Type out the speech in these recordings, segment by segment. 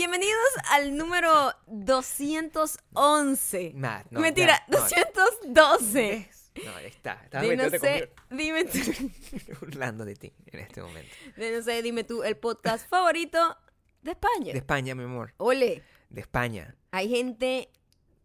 Bienvenidos al número 211. Nah, no, Mentira, ya, no. 212. ¿Ves? No, ahí está. Estaba De no sé, dime tú, burlando de ti en este momento. de no sé, dime tú, el podcast favorito de España. De España, mi amor. Ole, De España. hay gente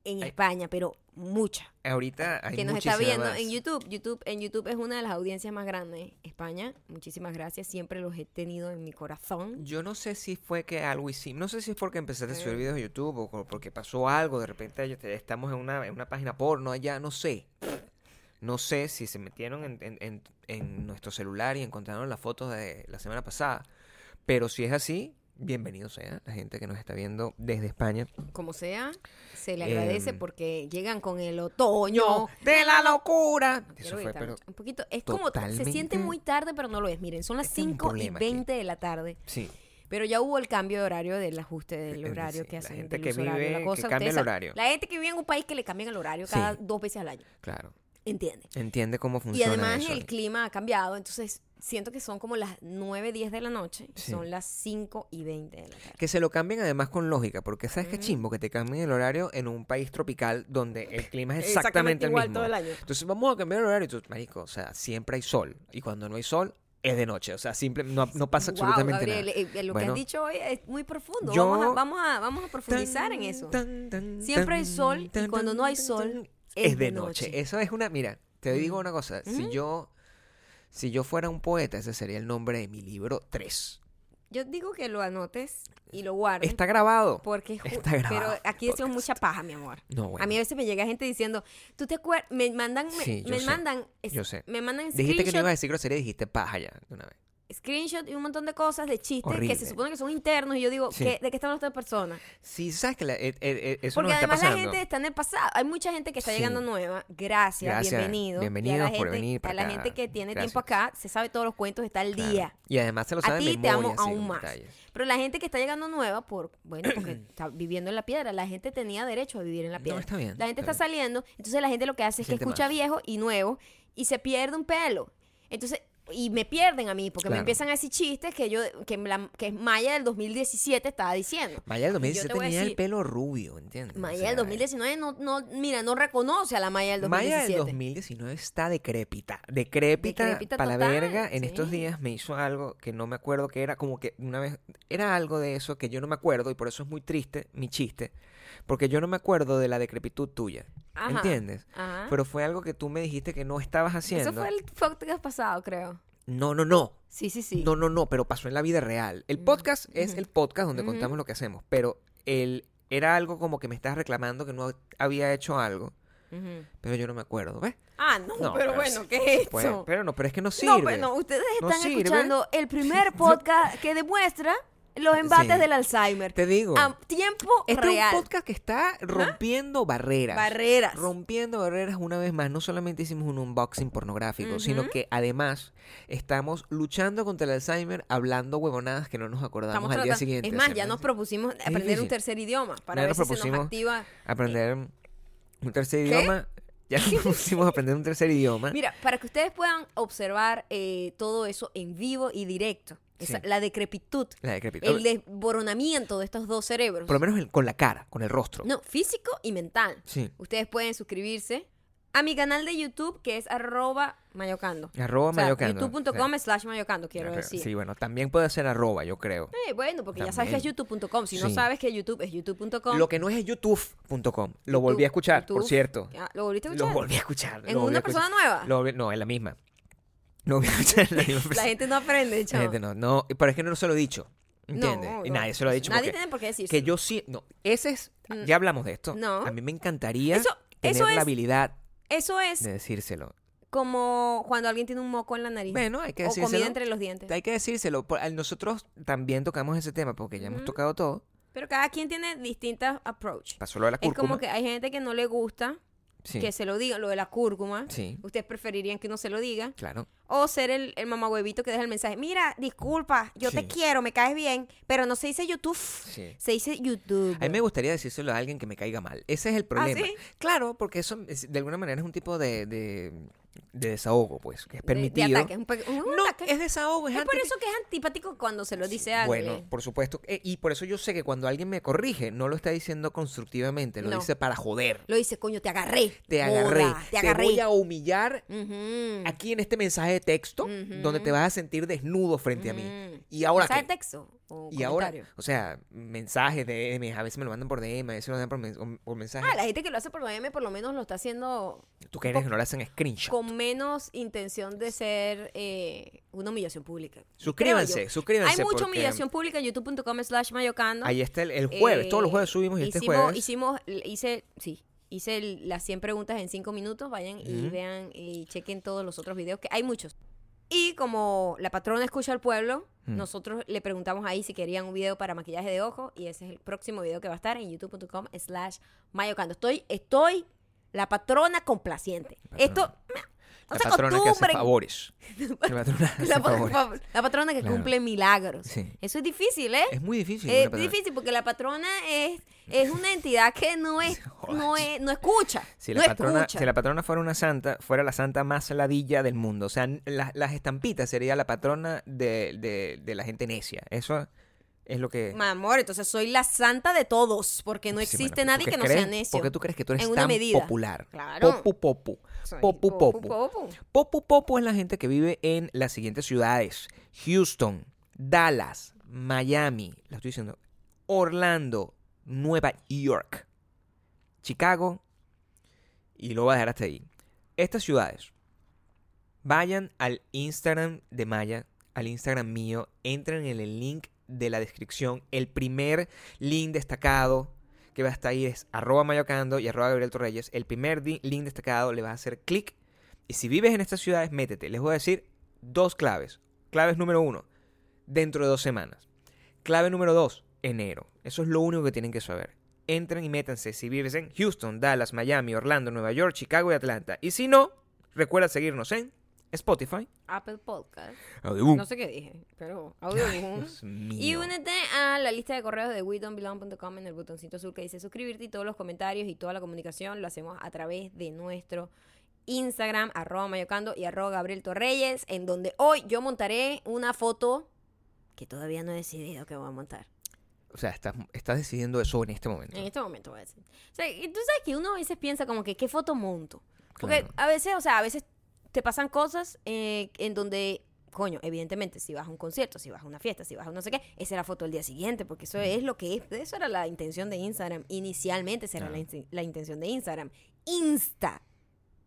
en Ay. España, pero mucha, Ahorita hay que nos está viendo en YouTube. YouTube. En YouTube es una de las audiencias más grandes. España, muchísimas gracias, siempre los he tenido en mi corazón. Yo no sé si fue que algo hicimos. No sé si es porque empezaste a subir Eh. videos de YouTube o porque pasó algo. De repente estamos en una, en una página porno allá. No sé. No sé si se metieron en, en- en- en nuestro celular y encontraron las fotos de la semana pasada. Pero si es así, bienvenido sea la gente que nos está viendo desde España. Como sea, se le agradece Em, porque llegan con el otoño. de la locura. Eso fue, pero un poquito. Es como se siente muy tarde, pero no lo es. Miren, son las Este es un 5 y problema aquí. 20 de la tarde. sí. Pero ya hubo el cambio de horario del ajuste del horario sí, que la hacen. gente del que horario, vive, la que cambia el horario. La gente que vive en un país que le cambian el horario Sí. cada dos veces al año. Claro. ¿Entiende? Entiende cómo Y funciona además eso. el clima ha cambiado, entonces siento que son como las 9, 10 de la noche. Sí. Son las 5 y 20 de la tarde. Que se lo cambien además con lógica, porque sabes qué Ujú. chimbo que te cambien el horario en un país tropical donde el clima es Exactamente exactamente, igual el mismo. todo el año. Entonces vamos a cambiar el horario y tú, marico, o sea, siempre hay sol y cuando no hay sol es de noche, o sea, simple no, no pasa Wow, absolutamente Gabriel, nada. eh, eh, lo que has dicho hoy es muy profundo. Yo- Vamos, a, vamos, a, vamos a profundizar en eso. Tan, tan, Siempre hay sol y cuando no hay sol, es es de noche. noche. Eso es una, mira, te digo una cosa, si yo si yo fuera un poeta, ese sería el nombre de mi libro 3. Yo digo que lo anotes y lo guardes. Está grabado. Porque Está grabado pero aquí decimos mucha paja, mi amor. No, bueno. A mí a veces me llega gente diciendo, ¿tú te acuerdas? Me mandan, me, Sí, yo me sé, mandan, es- yo sé. me mandan Dijiste que no ibas a decir grosería, dijiste paja ya, de una vez. Screenshot y un montón de cosas de chistes que se supone que son internos y yo digo, Sí. ¿qué- ¿de qué están estas personas? Sí, sabes que la- eh, eh, eh, eso Porque nos está además la gente está en el pasado. Hay mucha gente que está Sí. llegando nueva. Gracias, Gracias, bienvenido. bienvenidos y a la por gente, venir A para la gente que tiene Gracias. tiempo acá, se sabe todos los cuentos, está al Claro. día. Y además se lo A sabe de ti te amo aún más. detalles. Pero la gente que está llegando nueva, por bueno, porque está viviendo en la piedra, la gente tenía derecho a vivir en la No, piedra. está bien, La gente está está saliendo, entonces la gente lo que hace es que escucha viejo y nuevo y se pierde un pelo. Entonces, y me pierden a mí, porque me empiezan a decir chistes que yo, que, la- que Maya del 2017 estaba diciendo. Maya del Y yo 2017 te voy a tenía el pelo rubio, ¿entiendes? O Maya sea, del 2019 no, no, mira, no reconoce a la Maya del Maya 2017. del 2019 está decrépita. Decrépita, Decrépita para la verga. En estos días me hizo algo que no me acuerdo que era como que una vez. Era algo de eso que yo no me acuerdo y por eso es muy triste mi chiste. Porque yo no me acuerdo de la decrepitud tuya. Ajá, ¿Entiendes? Ajá. Pero fue algo que tú me dijiste que no estabas haciendo. Eso fue el podcast pasado, creo. No, no, no. Sí, sí, sí. No, no, no, pero pasó en la vida real. El Mm, podcast es ujú. el podcast donde contamos lo que hacemos, pero el, era algo como que me estás reclamando que no había hecho algo, pero yo no me acuerdo, ¿ves? Ah, no, No, pero pero bueno, sí, ¿qué es Pues, eso? pero no, pero es que no No, sirve. pero no, ustedes No están escuchando el primer podcast que demuestra los embates Sí. del Alzheimer. Te digo, A tiempo este real. es un podcast que está rompiendo barreras. Barreras. Rompiendo barreras una vez más. No solamente hicimos un unboxing pornográfico, sino que además estamos luchando contra el Alzheimer, hablando huevonadas que no nos acordamos Estamos al día siguiente. Es más, ya ¿no? nos propusimos aprender un tercer idioma para Ya ver nos si se nos propusimos activa. aprender un tercer ¿Qué? idioma. Ya nos pusimos a aprender un tercer idioma. Mira, para que ustedes puedan observar eh, todo eso en vivo y directo. Esa- Sí. La decrepitud, La decrepitud. el desboronamiento de estos dos cerebros. Por lo menos el- con la cara, con el rostro. No, físico y mental. Sí. Ustedes pueden suscribirse a mi canal de YouTube que es arroba mayocando. Arroba O sea, mayocando. youtube.com slash mayocando, quiero decir. Sí, bueno, también puede ser arroba, yo creo. Eh, bueno, porque ya sabes que es youtube.com. Si no sabes que YouTube es youtube.com. Lo que no es es youtube.com. Lo YouTube, volví a escuchar, por cierto. Ah, ¿Lo volviste a Lo escuchar? volví a escuchar. ¿En lo una escuchar. persona nueva? Lo no, en la misma. Lo volví a escuchar la misma La persona. gente no aprende, La chamo. gente no, no, pero es que no se lo he dicho. ¿Entiendes? No, y no. nadie se lo ha dicho. Nadie tiene por qué decirlo. que yo sí. No, ese es. Mm. Ya hablamos de esto. No. A mí me encantaría Eso- tener eso la es- habilidad Eso es de decírselo. como cuando alguien tiene un moco en la nariz. Bueno, hay que o decírselo. comida entre los dientes. Hay que decírselo. Nosotros también tocamos ese tema porque ya hemos tocado todo. Pero cada quien tiene distintas approach. Pasó lo de la Es cúrcuma. como que hay gente que no le gusta Sí, que se lo diga, lo de la cúrcuma. sí, Ustedes preferirían que uno se lo diga. claro. O ser el, el mamagüevito que deja el mensaje. Mira, disculpa, yo te quiero, me caes bien, pero no se dice YouTube. Sí. Se dice YouTube. A mí me gustaría decírselo a alguien que me caiga mal. Ese es el problema. ¿sí? Claro, porque eso es- de alguna manera es un tipo de, de, de desahogo, pues, que es permitido. De, ataque. Es un, pe- un no, ataque. es desahogo, es, Es por eso que es antipático cuando se lo dice a alguien. Bueno, por supuesto. eh, y por eso yo sé que cuando alguien me corrige, no lo está diciendo constructivamente, lo No. dice para joder. Lo dice, coño, te agarré. Te agarré. Te agarré. voy a humillar aquí en este mensaje de texto, donde te vas a sentir desnudo frente a mí. Y ahora ¿Mensaje qué? de texto o Y ahora, comentario? o sea, mensajes de DM, a veces me lo mandan por DM, a veces me lo mandan por, men- o- por mensaje. Ah, la gente que lo hace por DM por lo menos lo está haciendo Tú que eres que no le hacen screenshot. Con menos intención de ser eh, una humillación pública. Suscríbanse, suscríbanse. Hay mucha humillación pública en youtube.com slash mayocando. Ahí está el, el jueves, todos los jueves subimos y este jueves. Hicimos, hice, sí, hice el- las 100 preguntas en 5 minutos. Vayan y Ujú. vean y chequen todos los otros videos, que hay muchos. Y como la patrona escucha al pueblo, nosotros le preguntamos ahí si querían un video para maquillaje de ojo. Y ese es el próximo video que va a estar en youtube.com slash mayocando. Estoy, estoy la patrona complaciente. Patrona. Esto, no la se patrona que hace favores. La patrona hace La, favores. patrona que Claro. cumple milagros. Sí. Eso es difícil, ¿eh? Es muy difícil. Es difícil porque la patrona es, es una entidad que no es, no es, no escucha. Si no la, patrona, escucha. si la patrona fuera una santa, fuera la santa más ladilla del mundo. O sea, n- la- las estampitas sería la patrona de, de- de la gente necia. Eso es lo que... Mi amor, entonces soy la santa de todos, porque no Sí, existe bueno, nadie ¿tú que no sea necio. ¿Por qué tú crees que tú eres tan medida. popular? Claro. Popu Popu popu. popu. Popu popu es la gente que vive en las siguientes ciudades. Houston, Dallas, Miami, la estoy diciendo, Orlando, Nueva York, Chicago y lo voy a dejar hasta ahí. Estas ciudades, vayan al Instagram de Maya, al Instagram mío, entren en el link de la descripción, el primer link destacado que va a estar ahí es arroba mayocando y arroba Gabriel Torreyes. El primer link destacado le vas a hacer clic y si vives en estas ciudades, métete. Les voy a decir dos claves. Claves número uno, dentro de dos semanas. Clave número dos, enero. Eso es lo único que tienen que saber. Entren y métanse si vives en Houston, Dallas, Miami, Orlando, Nueva York, Chicago y Atlanta. Y si no, recuerda seguirnos en Spotify. Apple Podcast. Audioboom. No sé qué dije, pero audio. Dios Y únete a la lista de correos de WeDon'tBelong.com en el botoncito azul que dice suscribirte y todos los comentarios y toda la comunicación lo hacemos a través de nuestro Instagram, arroba mayocando y arroba Gabriel Torreyes, en donde hoy yo montaré una foto que todavía no he decidido que voy a montar. O sea, estás, estás decidiendo eso en este momento. En este momento voy a decir. O sea, tú sabes que uno a veces piensa como que, ¿qué foto monto? Porque Claro. a veces, o sea, a veces te pasan cosas eh, en donde, coño, evidentemente, si vas a un concierto, si vas a una fiesta, si vas a no sé qué, esa es la foto del día siguiente, porque eso es lo que es, eso era la intención de Instagram. Inicialmente esa era la, Claro. in- la intención de Instagram. Insta.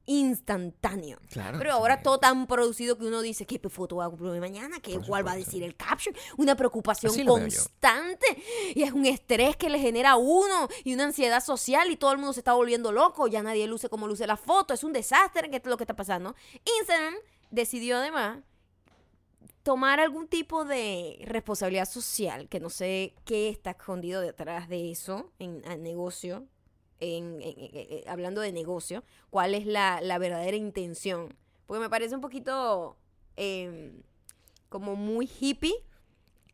Instantáneo. Claro. Pero sí. ahora todo tan producido que uno dice, ¿qué foto voy a cumplir mañana? ¿Qué, Por ¿Cuál va a decir el caption? Una preocupación constante. Y es un estrés que le genera a uno y una ansiedad social y todo el mundo se está volviendo loco. Ya nadie luce como luce la foto. Es un desastre que es lo que está pasando. Instagram decidió además tomar algún tipo de responsabilidad social, que no sé qué está escondido detrás de eso en el negocio, en, en- en- en- hablando de negocio, cuál es la, la verdadera intención. Porque me parece un poquito em, como muy hippie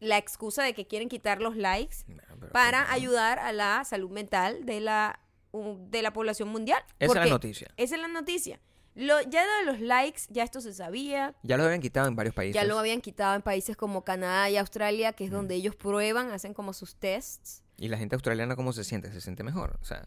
la excusa de que quieren quitar los likes No, para ayudar a la salud mental de la, de la población mundial. Esa es la noticia. Esa es la noticia. Lo, ya lo de los likes, ya esto se sabía. Ya lo habían quitado en varios países. Ya lo habían quitado en países como Canadá y Australia, que es Mm. donde ellos prueban, hacen como sus tests. ¿Y la gente australiana cómo se siente? ¿Se siente mejor? O sea,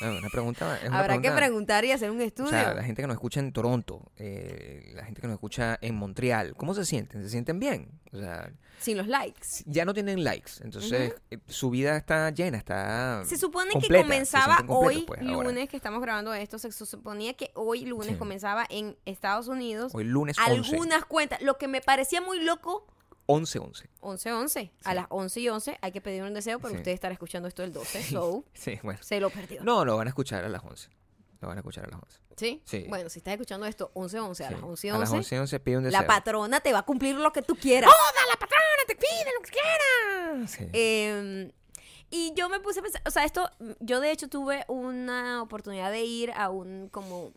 no, una pregunta. Es una Habrá que pregunta- preguntar y hacer un O estudio. sea, la gente que nos escucha en Toronto, eh, la gente que nos escucha en Montreal, ¿cómo se sienten? ¿Se sienten bien? O sea, Sin los likes. ya no tienen likes, entonces eh, su vida está llena, está Se supone completa, que comenzaba sienten completos, hoy, pues, ahora. lunes, que estamos grabando esto, se suponía que hoy, lunes, Sí. comenzaba en Estados Unidos Hoy lunes 11, algunas cuentas. Lo que me parecía muy loco, 11, 11. 11-11. A las 11 y 11 hay que pedir un deseo, pero Sí. usted estará escuchando esto el 12, so Sí, bueno. se lo perdió. No, lo van a escuchar a las 11. Lo van a escuchar a las 11. ¿Sí? Sí. Bueno, si estás escuchando esto 11-11, a Sí. las 11 y A las 11, 11 y 11 pide un deseo. la patrona te va a cumplir lo que tú quieras. la patrona te pide lo que quiera! Sí. Eh, y yo me puse a pensar, o sea, esto, yo de hecho tuve una oportunidad de ir a un como,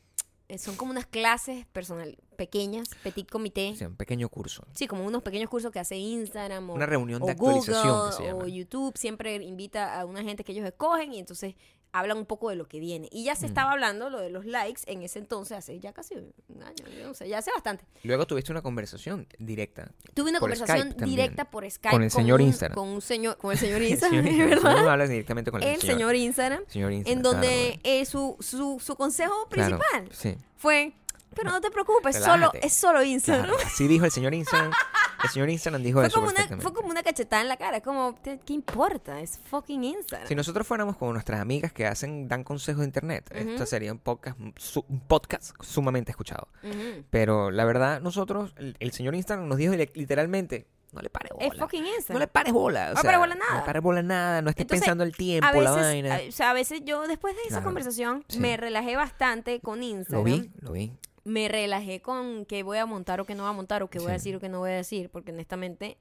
son como unas clases personal, pequeñas, petit comité. Sí, un pequeño curso. Sí, como unos pequeños cursos que hace Instagram o, Una reunión o de actualización Google que se llama. o YouTube. Siempre invita a una gente que ellos escogen y entonces hablan un poco de lo que viene. Y ya se estaba hablando lo de los likes en ese entonces, hace ya casi un año, no sé, ya hace bastante. Luego tuviste una conversación directa. Tuve una conversación Skype también. directa por Skype Con el señor un- Instagram. Con un señor, con el señor Instagram, señor ¿es Instagram. verdad? No hablas directamente con el, el señor Instagram, Señor Instagram, en claro, donde eh, su, su, su consejo claro, principal sí. fue, pero no te preocupes, solo, es solo Instagram. Claro, así dijo el señor Instagram. El señor Instagram dijo Fue eso como, una, fue como una cachetada en la cara, como, ¿qué importa? Es fucking Instagram. Si nosotros fuéramos con nuestras amigas que hacen, dan consejos de internet, esto sería un podcast, su- un podcast sumamente escuchado. Ujú. Pero la verdad, nosotros, el, el señor Instagram nos dijo li- literalmente, no le pares bola. Es fucking No Instagram. le pares bola. o No le sea, pares bola nada. No le pares bola nada. No estés Entonces, pensando el tiempo, veces, la vaina. a- o sea, a veces yo después de esa Claro. conversación Sí. me relajé bastante con Lo Instagram. vi, lo vi. Me relajé con qué voy a montar o qué no voy a montar o qué voy a Sí. decir o qué no voy a decir, porque honestamente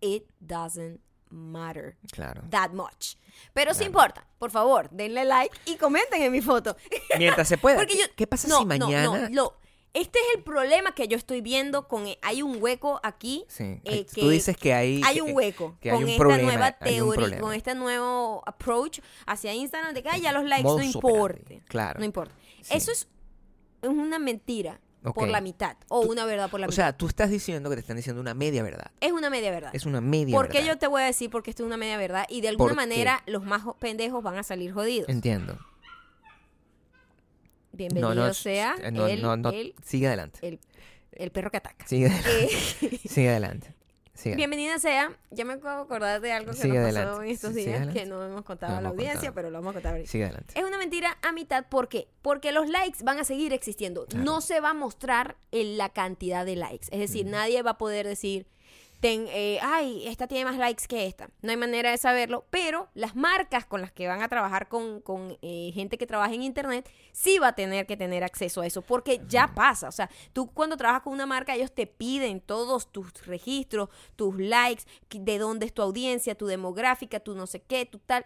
it doesn't matter Claro. that much. Pero sí Claro. importa. Por favor, denle like y comenten en mi foto. Mientras se pueda. Porque ¿Qué, yo- qué pasa no, si no, no, mañana... lo- este es el problema que yo estoy viendo con hay un hueco aquí Sí, eh, que tú dices que hay... hay un hueco que hay con un esta problema, nueva teoría, con este nuevo approach hacia Instagram de que "Ay, ya los likes no Modus operandi, importa. claro. No importa. Sí. Eso es, es una mentira por la mitad o Tú- una verdad por la O mitad. sea, tú estás diciendo que te están diciendo una media verdad. es una media verdad. Es una media ¿Por qué verdad. yo te voy a decir porque esto es una media verdad? Y de alguna manera los más jo- pendejos van a salir jodidos. Entiendo. Bienvenido no, no, sea eh, no, el, el- sigue adelante. el- el perro que ataca. Sigue adelante. Eh, Sigue adelante. Sigue. Bienvenida sea. Ya me acabo de acordar de algo que Sigue nos adelante. pasó en estos sigue días que no hemos contado No a la audiencia, contado. pero lo vamos a contar ahorita. Sigue adelante. Es una mentira a mitad, ¿por qué? Porque los likes van a seguir existiendo. Claro. No se va a mostrar en la cantidad de likes. Es decir, nadie va a poder decir, ten, eh, ay, esta tiene más likes que esta. No hay manera de saberlo, pero las marcas con las que van a trabajar con, con, eh, gente que trabaja en Internet, sí va a tener que tener acceso a eso, porque ya pasa. O sea, tú cuando trabajas con una marca, ellos te piden todos tus registros, tus likes, de dónde es tu audiencia, tu demográfica, tu no sé qué, tu tal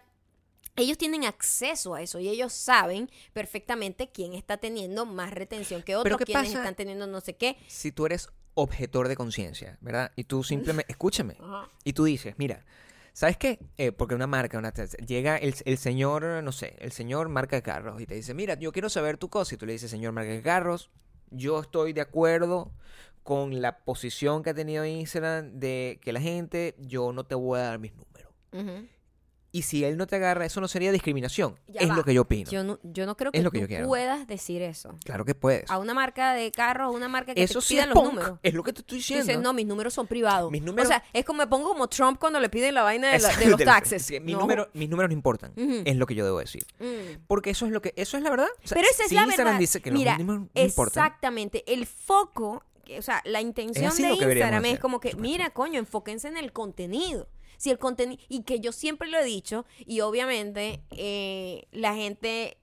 ellos tienen acceso a eso y ellos saben perfectamente quién está teniendo más retención que otro, Pero ¿qué quiénes están teniendo no sé qué. Si tú eres objetor de conciencia, ¿verdad? Y tú simplemente, escúchame, Ajá. y tú dices, mira, ¿sabes qué? Eh, porque una marca, una, llega el, el señor, no sé, el señor marca de carros y te dice, mira, yo quiero saber tu cosa. Y tú le dices, señor marca de carros, yo estoy de acuerdo con la posición que ha tenido Instagram de que la gente, yo no te voy a dar mis números. Ujú. Y si él no te agarra, eso no sería discriminación. Ya es va. lo que yo opino. Yo, no, yo no creo Es que lo que tú yo puedas decir eso. Claro que puedes. A una marca de carros, a una marca que Eso te sí es los punk. números. Es lo que te estoy diciendo. dices, no, mis números son privados. Mis números- O sea, es como me pongo como Trump cuando le piden la vaina de, la- de los taxes. sí, No. números, mis números no importan. Es lo que yo debo decir. Mm. Porque eso es lo que, eso es la verdad. O sea, Pero esa es si la Instagram verdad. dice que los Mira, números no importan. exactamente. El foco, o sea, la intención de Instagram es como que, mira, coño, enfóquense en el contenido. Si el contenido, y que yo siempre lo he dicho, y obviamente eh, la gente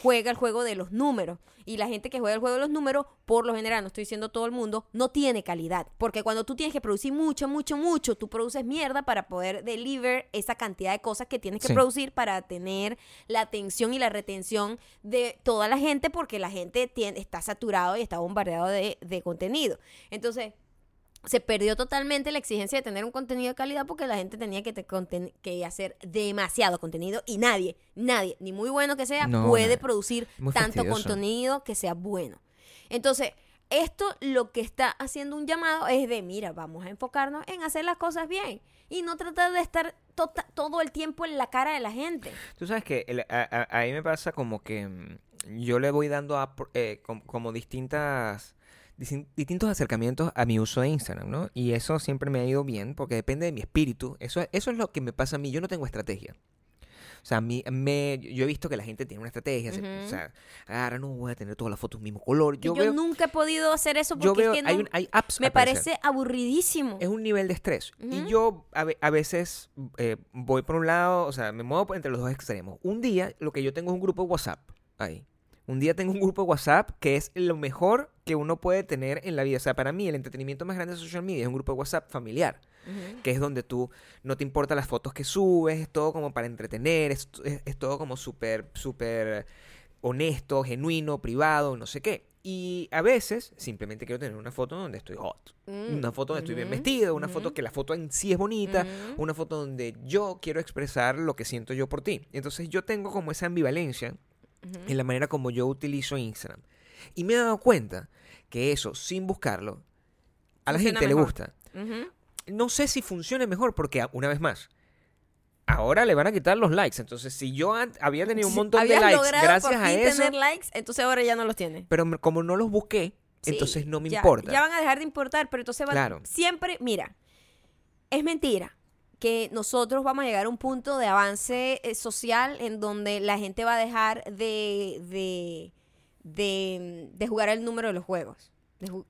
juega el juego de los números. Y la gente que juega el juego de los números, por lo general, no estoy diciendo todo el mundo, no tiene calidad. Porque cuando tú tienes que producir mucho, mucho, mucho, tú produces mierda para poder deliver esa cantidad de cosas que tienes que Sí. producir para tener la atención y la retención de toda la gente, porque la gente tiene, está saturado y está bombardeado de, de contenido. Entonces, se perdió totalmente la exigencia de tener un contenido de calidad porque la gente tenía que, te- que hacer demasiado contenido y nadie, nadie, ni muy bueno que sea, No, puede producir tanto fastidioso. contenido que sea bueno. Entonces, esto lo que está haciendo un llamado es de, mira, vamos a enfocarnos en hacer las cosas bien y no tratar de estar tota- todo el tiempo en la cara de la gente. Tú sabes que el- a, a- ahí me pasa como que mm, yo le voy dando a, eh, com- como distintas distin- distintos acercamientos a mi uso de Instagram, ¿no? Y eso siempre me ha ido bien porque depende de mi espíritu. Eso, eso es lo que me pasa a mí. Yo no tengo estrategia. O sea, a mí, me, yo he visto que la gente tiene una estrategia. se-. O sea, agarra, no voy a tener todas las fotos mismo color. Yo, Yo, veo, nunca he podido hacer eso porque yo veo, es que no- hay, un- hay apps me parece aburridísimo. Es un nivel de estrés. Y yo a, a veces eh, voy por un lado, o sea, me muevo entre los dos extremos. Un día lo que yo tengo es un grupo de WhatsApp ahí. Un día tengo un grupo de WhatsApp que es lo mejor que uno puede tener en la vida. O sea, para mí el entretenimiento más grande de social media es un grupo de WhatsApp familiar, que es donde tú no te importan las fotos que subes, es todo como para entretener, es, es- es todo como súper, súper honesto, genuino, privado, no sé qué. Y a veces simplemente quiero tener una foto donde estoy hot. Mm, Una foto donde estoy bien vestido, una foto que la foto en sí es bonita, una foto donde yo quiero expresar lo que siento yo por ti. Entonces yo tengo como esa ambivalencia En la manera como yo utilizo Instagram. Y me he dado cuenta que eso, sin buscarlo, a la Funciona gente le gusta. No sé si funcione mejor porque, una vez más, ahora le van a quitar los likes. Entonces, si yo había tenido un montón de likes gracias a eso, tener likes, entonces ahora ya no los tienes. pero como no los busqué, Sí, entonces no me ya- importa. Ya van a dejar de importar, pero entonces van Claro. siempre, mira, es mentira que nosotros vamos a llegar a un punto de avance eh, social en donde la gente va a dejar de, de, de, de jugar el número de los juegos. De ju-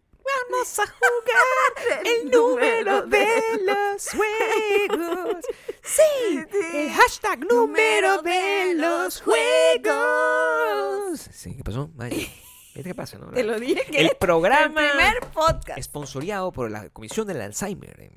Vamos a jugar el número de los juegos. Sí, el hashtag número de los juegos. Sí, ¿qué pasó? Vaya. ¿Viste qué pasa, no? Te lo dije que El es programa el primer podcast. Esponsoreado por la Comisión del Alzheimer.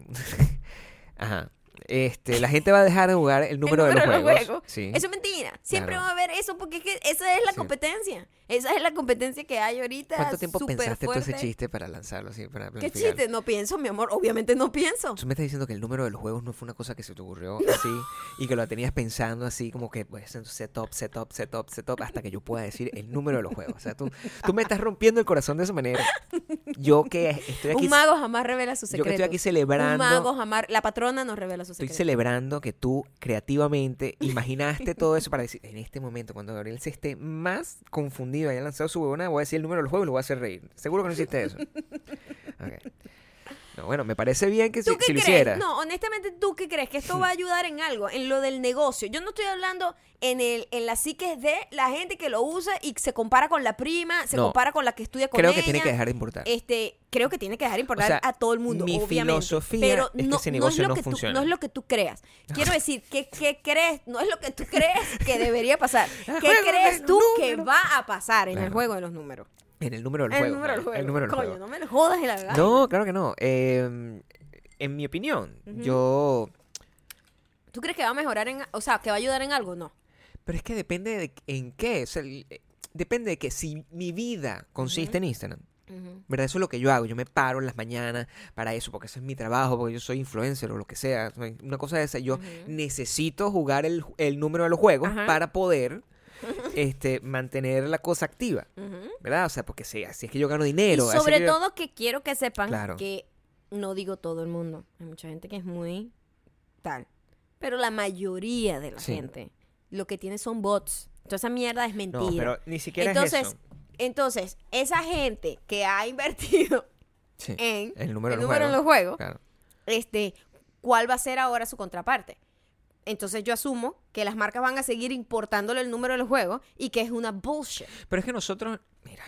Ajá. Este, la gente va a dejar de jugar el número, El de los número juegos. Sí. Eso es mentira. Siempre Claro. va a haber eso porque es que esa es la Sí. competencia. Esa es la competencia que hay ahorita. ¿Cuánto tiempo pensaste tú ese fuerte. chiste para lanzarlo así? Para ¿Qué chiste? No pienso, mi amor. Obviamente no pienso. Tú me estás diciendo que el número de los juegos no fue una cosa que se te ocurrió así y que lo tenías pensando así como que pues setup, setup, setup, setup hasta que yo pueda decir el número de los juegos. O sea, tú, tú me estás rompiendo el corazón de esa manera. Yo que estoy aquí, Un mago jamás revela sus yo que secretos. estoy aquí Un celebrando, mago jamás... La patrona nos revela sus estoy secretos. celebrando que tú creativamente imaginaste todo eso para decir, en este momento cuando Gabriel se esté más confundido y haya lanzado su huevona, voy a decir el número de los juegos y lo voy a hacer reír. Seguro que no hiciste eso. Ok. No, bueno, me parece bien que si, ¿Tú qué si lo crees? hicieras. No, honestamente, ¿tú qué crees? Que esto va a ayudar en algo, en lo del negocio. Yo no estoy hablando en el en la psique de la gente que lo usa y se compara con la prima, se No. compara con la que estudia con Creo ella. que tiene que dejar de importar. Este, creo que tiene que dejar de importar O sea, a todo el mundo, mi obviamente. filosofía pero es que no, es lo que funciona. No es lo que tú creas. Quiero decir, ¿qué, qué crees? No es lo que tú crees que debería pasar. ¿Qué crees tú que va a pasar en el juego de los números? En el número del juego. el número del claro, juego. El número del Coño, juego. no me lo jodas en la gana. No, claro que no. Eh, en mi opinión, yo... ¿Tú crees que va a mejorar en, o sea, que va a ayudar en algo? No. Pero es que depende de en qué. O sea, el- eh, depende de que si mi vida consiste en Instagram, ¿verdad? Eso es lo que yo hago. Yo me paro en las mañanas para eso, porque ese es mi trabajo, porque yo soy influencer o lo que sea. Una cosa de esa. Yo necesito jugar el, el número de los juegos para poder este, mantener la cosa activa. ¿verdad? O sea, porque si, así es que yo gano dinero. sobre que yo- todo que quiero que sepan Claro. que no digo todo el mundo. Hay mucha gente que es muy tal. Pero la mayoría de la Sí. gente lo que tiene son bots. Toda esa mierda es mentira. No, pero ni siquiera entonces, es eso. entonces, esa gente que ha invertido Sí, en el número el de los número en juegos. los juegos, Claro. este, ¿cuál va a ser ahora su contraparte? Entonces yo asumo que las marcas van a seguir importándole el número de los juegos y que es una bullshit. Pero es que nosotros, mira,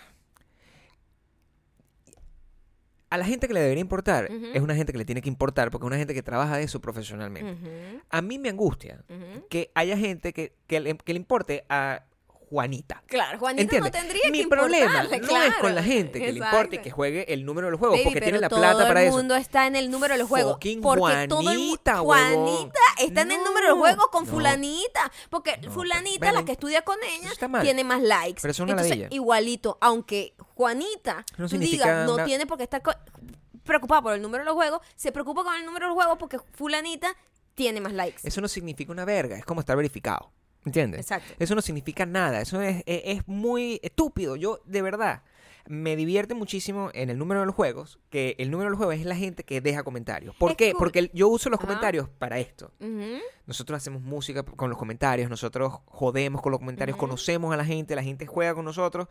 a la gente que le debería importar es una gente que le tiene que importar porque es una gente que trabaja de eso profesionalmente. A mí me angustia que haya gente que, que, le, que le importe a Juanita. Claro, Juanita ¿Entiendes? no tendría Mi que problema no es con la gente que le importe y que juegue el número de los juegos Baby, porque tiene la todo plata para el eso. mundo está en el número de los juegos. Fucking porque todo el. Juanita. Juanita está en el número de los juegos con No. fulanita. Porque No, fulanita, pero- la que estudia con ella, tiene más likes. Pero eso es una Entonces, ladilla. igualito, aunque Juanita, No tú significa digas, no tiene por qué estar co- preocupada por el número de los juegos, se preocupa con el número de los juegos porque fulanita tiene más likes. Eso no significa una verga, es como estar verificado. ¿Entiendes? Exacto. Eso no significa nada, eso es, es- es muy estúpido. Yo, de verdad, me divierte muchísimo en el número de los juegos, que el número de los juegos es la gente que deja comentarios. ¿Por Es qué? cool. Porque yo uso los Ajá. comentarios para esto. Ujú. Nosotros hacemos música con los comentarios, nosotros jodemos con los comentarios, Ujú. conocemos a la gente, la gente juega con nosotros.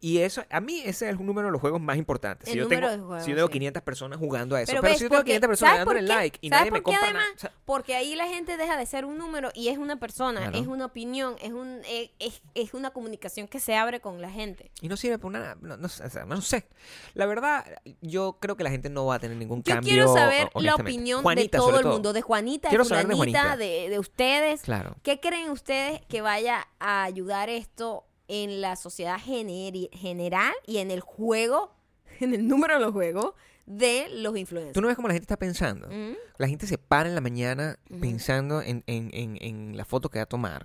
Y eso, a mí ese es el número de los juegos más importante. Si yo tengo, juegos, si yo tengo sí. 500 personas jugando a eso, Pero pero, ves, si yo tengo porque- 500 personas ¿sabes por dándole like y ¿Sabes nadie me compra nada. además? o sea, Porque ahí la gente deja de ser un número y es una persona, Claro. es una opinión, es un es, es- es una comunicación que se abre con la gente. Y no sirve para nada. No, no no sé. La verdad, yo creo que la gente no va a tener ningún Yo cambio. quiero saber la opinión Juanita, de todo el mundo, de Juanita, Quiero de saber de Juanita. de, de ustedes. Claro. ¿Qué creen ustedes que vaya a ayudar esto en la sociedad general y en el juego, en el número de los juegos de los influencers? Tú no ves cómo la gente está pensando. Ujú, La gente se para en la mañana pensando en, en- en- en la foto que va a tomar.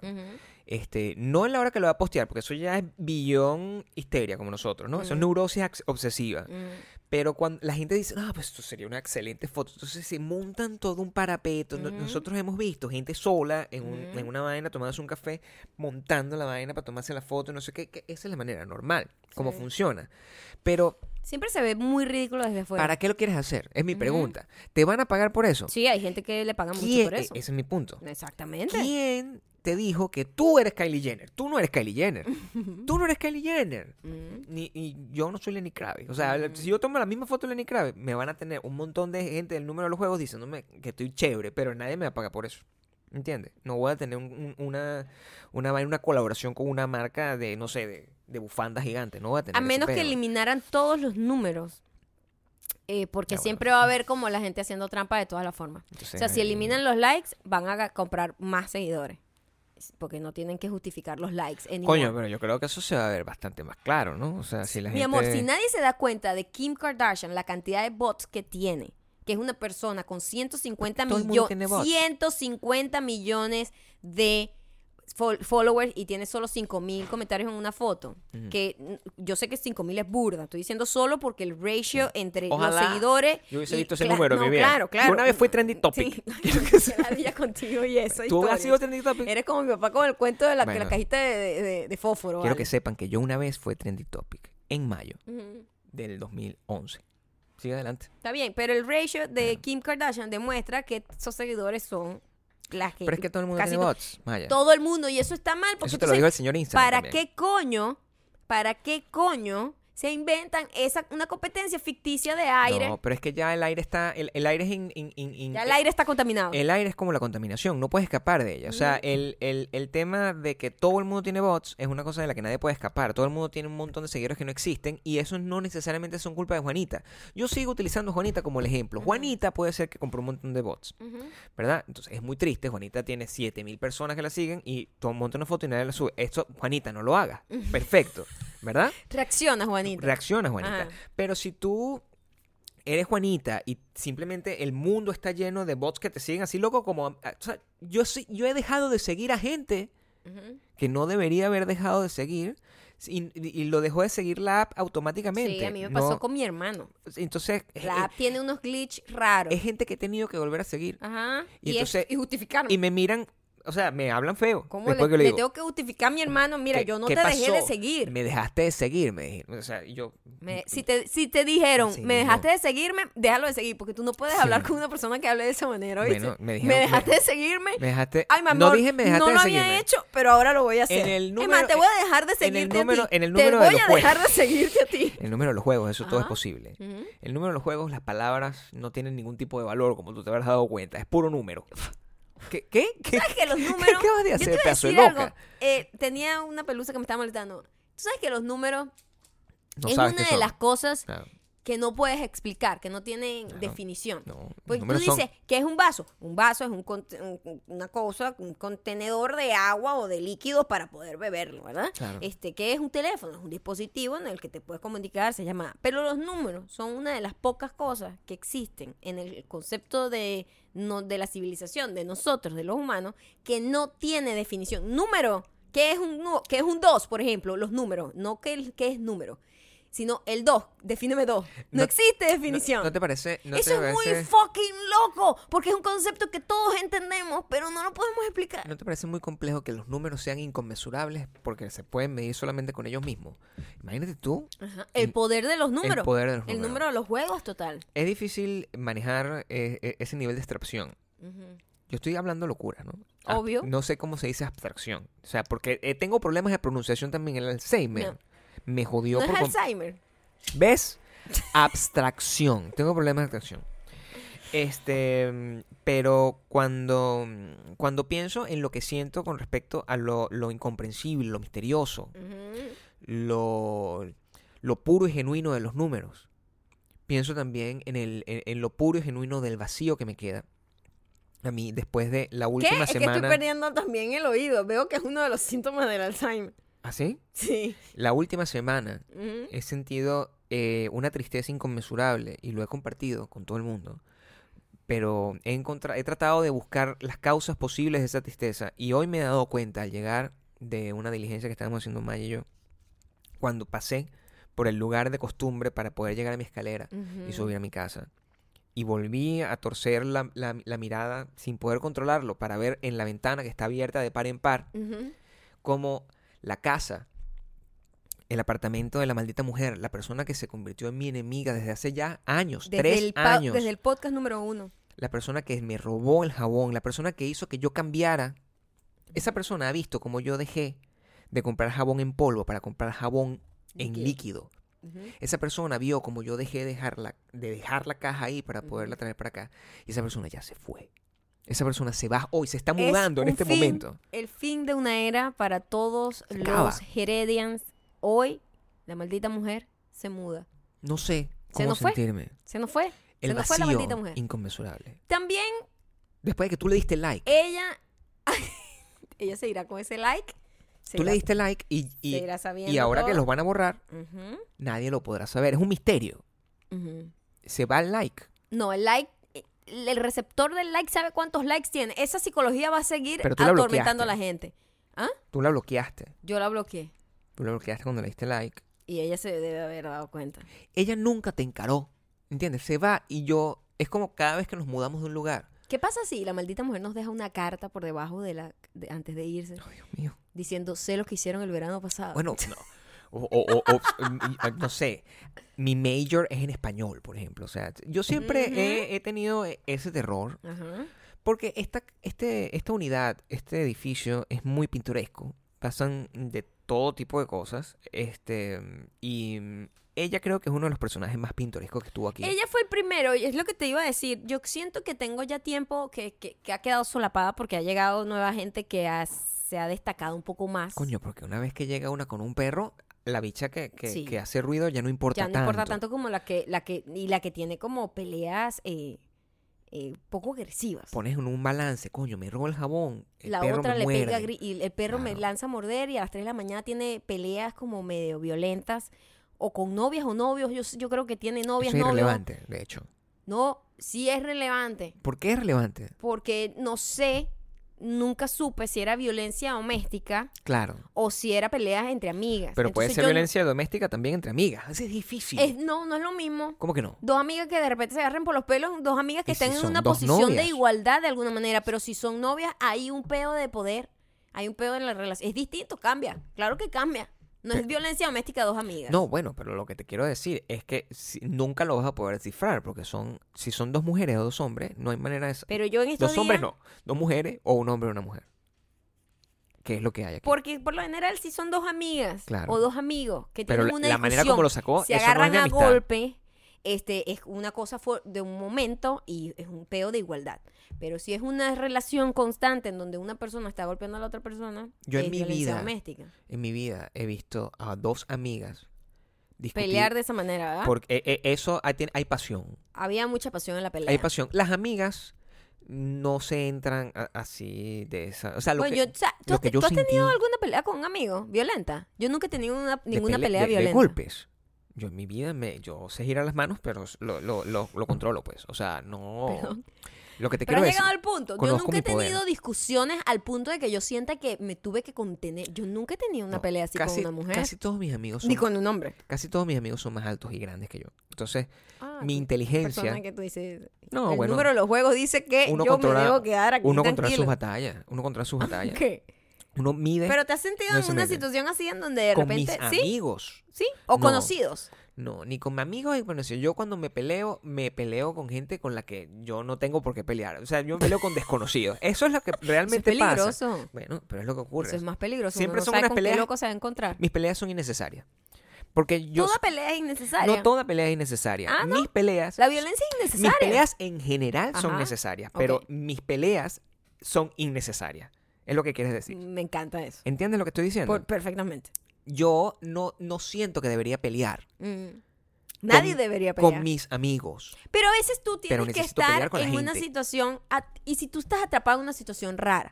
Este, no en la hora que lo va a postear, porque eso ya es billón histeria como nosotros, ¿no? Eso es Mm. neurosis obsesiva. Mm. Pero cuando la gente dice, ah, pues esto sería una excelente foto, entonces se montan todo un parapeto. No- Ujú. Nosotros hemos visto gente sola en, un- Ujú. en una vaina tomándose un café, montando la vaina para tomarse la foto, no sé qué, que esa es la manera normal, como Sí. funciona. Pero, Siempre se ve muy ridículo desde afuera. ¿para qué lo quieres hacer? Es mi Ujú. pregunta. ¿Te van a pagar por eso? Sí, hay gente que le paga mucho ¿Quién- por e- eso. Ese es mi punto. Exactamente. ¿Quién te dijo que tú eres Kylie Jenner? Tú no eres Kylie Jenner. tú no eres Kylie Jenner. Mm. Ni, y yo no soy Lenny Kravitz. O sea, Mm. si yo tomo la misma foto de Lenny Kravitz, me van a tener un montón de gente del número de los juegos diciéndome que estoy chévere, pero nadie me va a pagar por eso. ¿Entiendes? No voy a tener un- un- una, una, una colaboración con una marca de, no sé, de, de bufanda gigante. No voy a tener A menos que eliminaran todos los números. eh, porque Ah, bueno. siempre va a haber como la gente haciendo trampa de todas las formas. Entonces, O sea, si eh, eliminan los likes, van a comprar más seguidores. Porque no tienen que justificar los likes. anymore. Coño, pero yo creo que eso se va a ver bastante más claro, ¿no? O sea, si la Mi gente... amor, si nadie se da cuenta de Kim Kardashian, la cantidad de bots que tiene, que es una persona con 150 Todo el mundo tiene millones, bots. 150 millones de followers y tiene solo 5 mil comentarios en una foto, que yo sé que 5 mil es burda, estoy diciendo solo porque el ratio entre Ojalá los seguidores... Yo hubiese visto ese número en no, mi vida. Claro, claro. Una vez fui trending topic. Sí, que la día contigo y eso. ¿Tú has sido trending topic? Eres como mi papá con el cuento de la, Bueno. cajita de, de- de- fósforo. Quiero ¿vale? que sepan que yo una vez fue trending topic en mayo del 2011. Sigue adelante. Está bien, pero el ratio de Kim Kardashian demuestra que esos seguidores son las que... Pero es que todo el mundo casi tiene bots. Maya. Todo el mundo, y eso está mal, porque Eso te lo entonces, dijo el señor Instagram. ¿para también. qué coño, para qué coño se inventan esa, una competencia ficticia de aire? No, pero es que ya el aire está. El, el aire es in- in- in- ya el aire está contaminado. El aire es como la contaminación, no puedes escapar de ella. O sea, Ujú. el, el, el tema de que todo el mundo tiene bots es una cosa de la que nadie puede escapar. Todo el mundo tiene un montón de seguidores que no existen y eso no necesariamente son culpa de Juanita. Yo sigo utilizando a Juanita como el ejemplo. Juanita puede ser que compró un montón de bots. ¿verdad? Entonces es muy triste. Juanita tiene 7000 personas que la siguen y todo monta una foto y nadie la sube. Esto, Juanita, no lo haga. Perfecto, ¿verdad? Reacciona, Juanita. Reacciona, Juanita. Ajá. Pero si tú eres Juanita y simplemente el mundo está lleno de bots que te siguen así loco como... O sea, yo, sí- yo he dejado de seguir a gente que no debería haber dejado de seguir y, y lo dejó de seguir la app automáticamente. Sí, a mí me No- pasó con mi hermano. Entonces, La app tiene unos glitch raros. es gente que he tenido que volver a seguir. Ajá. Y Y, es- entonces- y justificarme. Y me miran, o sea, me hablan feo. ¿Cómo le, que le digo, tengo que justificar a mi hermano? Mira, ¿qué- yo no te dejé de seguir. Me dejaste de seguir, me dijeron. O sea, yo... Me- si, te, si te dijeron, me dejaste de seguirme, déjalo de seguir, porque tú no puedes Sí. hablar con una persona que hable de esa manera, ¿oíste? Bueno, me dejaste me- de seguirme. Me dejaste... Ay, mi no amor, dije me dejaste no de lo seguirme. había hecho, pero ahora lo voy a hacer. el número- más, te voy a dejar de en el seguirte número- a ti. en el te de voy los a juegos. dejar de seguirte a ti. El número de los juegos, eso todo es posible. El número de los juegos, las palabras no tienen ningún tipo de valor, como tú te habrás dado cuenta. Es puro número. ¿Qué? ¿Qué? ¿Qué? ¿Sabes que los números... ¿Qué vas de hacer, pedazo de loca? Eh, tenía una pelusa que me estaba molestando. Tú sabes que los números No es una de las cosas Claro, que no puedes explicar, que no tienen definición. no, Pues tú son- dices, ¿qué es un vaso? Un vaso es un una cosa, un contenedor de agua o de líquidos para poder beberlo, ¿verdad? Claro. Este, ¿qué es un teléfono? Es un dispositivo en el que te puedes comunicar, se llama. Pero los números son una de las pocas cosas que existen en el concepto de, no, de la civilización, de nosotros, de los humanos, que no tiene definición. Número, ¿qué es un, qué es un 2, por ejemplo? Los números, no qué, el- qué es número, sino el 2, defíneme 2. No, No- existe ¿No, definición. no te parece? No Eso te es muy fucking loco, porque es un concepto que todos entendemos, pero no lo podemos explicar. ¿No te parece muy complejo que los números sean inconmensurables porque se pueden medir solamente con ellos mismos? Imagínate tú Ajá. El poder de los números. el poder de los El números. número de los juegos, total. Es difícil manejar eh, eh, ese nivel de abstracción. Yo estoy hablando locura, ¿no? Ah, Obvio. no sé cómo se dice abstracción. O sea, porque eh, tengo problemas de pronunciación también. El Alzheimer No. Me jodió No por es Alzheimer. ¿Ves? Abstracción. Tengo problemas de abstracción. Este, pero cuando, cuando pienso en lo que siento con respecto a lo, lo incomprensible, lo misterioso, lo, lo puro y genuino de los números, pienso también en, el, en, en lo puro y genuino del vacío que me queda. A mí, después de la ¿Qué? última Es que estoy semana. perdiendo también el oído. Veo que es uno de los síntomas del Alzheimer. ¿Así? Sí. La última semana he sentido eh, una tristeza inconmensurable y lo he compartido con todo el mundo. Pero he, he tratado de buscar las causas posibles de esa tristeza y hoy me he dado cuenta al llegar de una diligencia que estábamos haciendo Maya y yo, cuando pasé por el lugar de costumbre para poder llegar a mi escalera y subir a mi casa. Y volví a torcer la, la- la mirada sin poder controlarlo para ver en la ventana que está abierta de par en par como la casa, el apartamento de la maldita mujer, la persona que se convirtió en mi enemiga desde hace ya años, Desde, tres el años, desde el podcast número uno. la persona que me robó el jabón, la persona que hizo que yo cambiara, esa persona ha visto como yo dejé de comprar jabón en polvo para comprar jabón en Líquido. Esa persona vio como yo dejé de dejar la, de dejar la caja ahí para poderla traer para acá. Y esa persona ya se fue. Esa persona se va hoy, se está Es mudando en este fin, momento. El fin de una era para todos Se los Heredians. Hoy, la maldita mujer se muda. No sé ¿Se cómo fue? sentirme. Se nos fue. El se nos fue la maldita mujer. inconmensurable. También Después de que tú le diste like. ella. ella se irá con ese like. Se tú le irá- diste like y, se y, irá sabiendo y ahora que los van a borrar, nadie lo podrá saber. Es un misterio. Se va el like. No, el like. El receptor del like sabe cuántos likes tiene. Esa psicología va a seguir Pero tú la atormentando a la gente. ¿Ah? Tú la bloqueaste. Yo la bloqueé. Tú la bloqueaste cuando le diste like. Y ella se debe haber dado cuenta. Ella nunca te encaró. ¿Entiendes? Se va y yo... Es como cada vez que nos mudamos de un lugar. ¿Qué pasa si la maldita mujer nos deja una carta por debajo de la. de- antes de irse? Ay, Dios mío. Diciendo, sé lo que hicieron el verano pasado. Bueno, no. O, o- o- o- no sé, mi major es en español, por ejemplo. O sea, yo siempre he, he tenido e- ese terror porque esta, este, esta unidad, este edificio es muy pintoresco. Pasan de todo tipo de cosas. Este, y ella creo que es uno de los personajes más pintorescos que estuvo aquí. Ella fue el primero, y es lo que te iba a decir. Yo siento que tengo ya tiempo que, que, que ha quedado solapada porque ha llegado nueva gente que ha- se ha destacado un poco más. Coño, porque una vez que llega una con un perro, la bicha que, que, Sí. que hace ruido ya no importa ya no tanto. importa tanto como la que, la que, y la que tiene como peleas eh, eh, poco agresivas. Pones en un balance, coño, me robo el jabón. El la perro otra me le muerde. pega y el perro me lanza a morder y a las 3 de la mañana tiene peleas como medio violentas o con novias o novios. Yo, yo creo que tiene novias, Eso es novios. irrelevante, de hecho. No, sí es relevante ¿Por qué es relevante? porque no sé, nunca supe si era violencia doméstica Claro. o si era peleas entre amigas. Pero puede ser yo violencia doméstica también entre amigas. Así es difícil. Es, no, no es lo mismo. ¿Cómo que no? Dos amigas que de repente se agarren por los pelos, dos amigas que ¿Y si estén en una posición novias? de igualdad de alguna manera, pero si son novias, hay un peo de poder, hay un peo en la relación. Es distinto, cambia, claro que cambia. No es violencia doméstica dos amigas. No, bueno, pero lo que te quiero decir es que si- nunca lo vas a poder descifrar porque son, si son dos mujeres o dos hombres, no hay manera de... Pero yo en estos Dos hombres no, dos mujeres o un hombre o una mujer. ¿Qué es lo que hay aquí? Porque por lo general si son dos amigas Claro. o dos amigos que pero tienen la, una la manera discusión, como lo sacó, se eso no es agarran de a golpe, este es una cosa de un momento y es un peo de igualdad. Pero si es una relación constante en donde una persona está golpeando a la otra persona, Yo en mi vida doméstica. En mi vida he visto a dos amigas discutir Pelear de esa manera, ¿verdad? porque eh, eh, eso hay, hay pasión. Había mucha pasión en la pelea. Hay pasión. Las amigas no se entran a- así de esa. O sea, lo Bueno, que, yo- o sea, ¿tú, lo has, que yo tú has tenido alguna pelea con un amigo violenta? Yo nunca he tenido una- ninguna pele- pelea de violenta. golpes. Yo en mi vida me, yo sé girar las manos, pero lo, lo, lo, lo controlo, pues. O sea, no. Perdón. Lo que te Pero quiero has decir. llegado al punto. Yo nunca he poder. tenido discusiones al punto de que yo sienta que me tuve que contener. Yo nunca he tenido una no, pelea así casi, con una mujer. Casi todos mis amigos son, Ni con un hombre. casi todos mis amigos son más altos y grandes que yo. Entonces, Ah, mi inteligencia. que tú dices. No, el bueno. número de los juegos dice que Uno yo controla- me debo quedar aquí Uno controla sus batallas. Uno controla sus batallas. ¿Qué? Uno mide Pero te has sentido No en una situación así en donde de con repente. mis ¿Sí? amigos. ¿Sí? O No. conocidos. No, ni con mis amigos. Yo cuando me peleo, me peleo con gente con la que yo no tengo por qué pelear. O sea, yo me peleo con desconocidos. Eso es lo que Eso es realmente pasa. peligroso. Bueno, pero es lo que ocurre. Eso es más peligroso. Siempre Uno no son sabe unas con peleas- qué loco se va a encontrar. Mis peleas son innecesarias. Porque yo... Toda pelea es innecesaria. No toda pelea es innecesaria. Ah, ¿no? Mis peleas... La violencia es Mis innecesaria. peleas en general son necesarias, pero mis peleas son innecesarias. Es lo que quieres decir. Me encanta eso. ¿Entiendes lo que estoy diciendo? Por- perfectamente. Yo no, no siento que debería pelear Mm. Nadie Con- debería pelear. con mis amigos. Pero a veces tú tienes que estar en una situación. y si tú estás atrapado en una situación rara.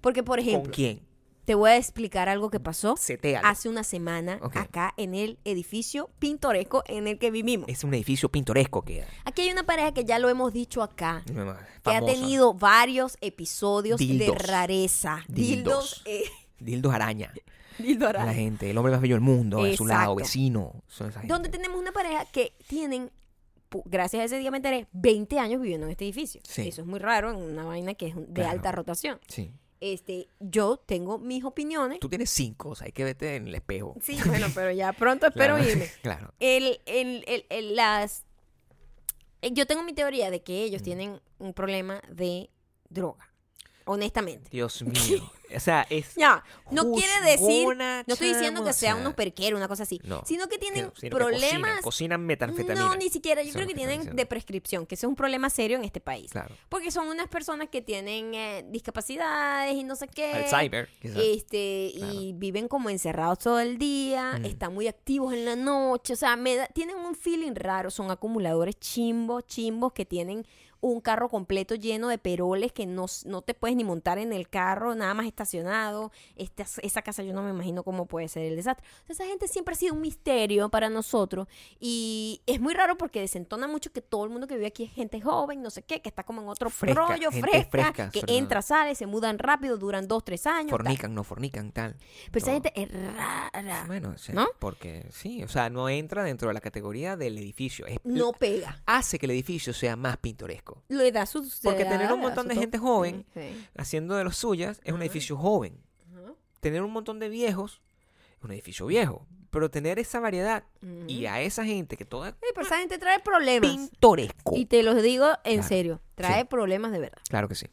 Porque, por ejemplo, ¿Con quién? te voy a explicar algo que pasó hace una semana acá en el edificio pintoresco en el que vivimos. Es un edificio pintoresco que Aquí hay una pareja que ya lo hemos dicho acá. Que ha tenido varios episodios de rareza. Dildos. Dildos. eh, Dildos araña. Dildo a la gente. El hombre más bello del mundo, a su lado, vecino. Son esa gente. Donde tenemos una pareja que tienen, gracias a ese día me enteré, 20 años viviendo en este edificio. Sí. Eso es muy raro en una vaina que es de Claro. alta rotación. Sí. Este, yo tengo mis opiniones. Tú tienes cinco, o sea, hay que verte en el espejo. Sí, bueno, pero ya pronto espero Claro. irme. claro. El, el, el, el- las... eh, Yo tengo mi teoría de que Mm. ellos tienen un problema de droga. Honestamente. Dios mío. O sea, es. Ya, no quiere decir... No estoy diciendo que sean sea, unos perqueros, una cosa así. No. Sino que tienen sino que problemas... Cocinan, cocinan metanfetamina. No, ni siquiera. Yo Eso creo que tienen de prescripción, que ese es un problema serio en este país. Claro. Porque son unas personas que tienen eh, discapacidades y no sé qué. Alzheimer, quizás. Este, Claro. y viven como encerrados todo el día, Mm. están muy activos en la noche, o sea, me da- tienen un feeling raro, son acumuladores chimbos, chimbos que tienen un carro completo lleno de peroles que no, no te puedes ni montar en el carro, nada más estacionado. Esta- esa casa yo no me imagino cómo puede ser el desastre. O sea, esa gente siempre ha sido un misterio para nosotros y es muy raro porque desentona mucho que todo el mundo que vive aquí es gente joven, no sé qué, que está como en otro Fresca, rollo, fresca, fresca, que entra, sale, se mudan rápido, duran dos, tres años. tal. Fornican, no fornican, tal. Pero esa gente es rara. Bueno, o sea, ¿No? porque sí, o sea, no entra dentro de la categoría del edificio. Es- No pega. hace que el edificio sea más pintoresco. Le da su. Porque da- tener un montón de gente joven Sí. haciendo de los suyas es un Ajá. Edificio joven. Tener un montón de viejos es un edificio viejo. Pero tener esa variedad y a esa gente que toda Sí, pero esa gente trae problemas. pintoresco. Y te los digo en Claro. serio. Trae Sí. problemas de verdad. Claro que sí.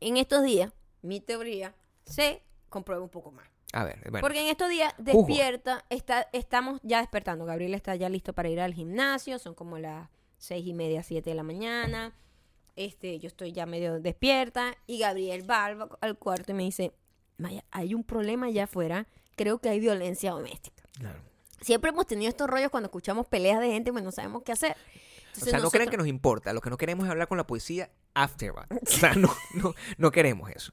En estos días, mi teoría se comprueba un poco más. A ver, bueno. Porque en estos días despierta, está, estamos ya despertando. Gabriel está ya listo para ir al gimnasio. Son como las seis y media, siete de la mañana. Este, yo estoy ya medio despierta. Y Gabriel va al, al cuarto y me dice: hay un problema allá afuera. Creo que hay violencia doméstica. Claro. Siempre hemos tenido estos rollos cuando escuchamos peleas de gente, pues no sabemos qué hacer. O sea, no crean nosotros- que nos importa. Lo que no queremos es hablar con la policía afterward. O sea, no, no, no queremos eso.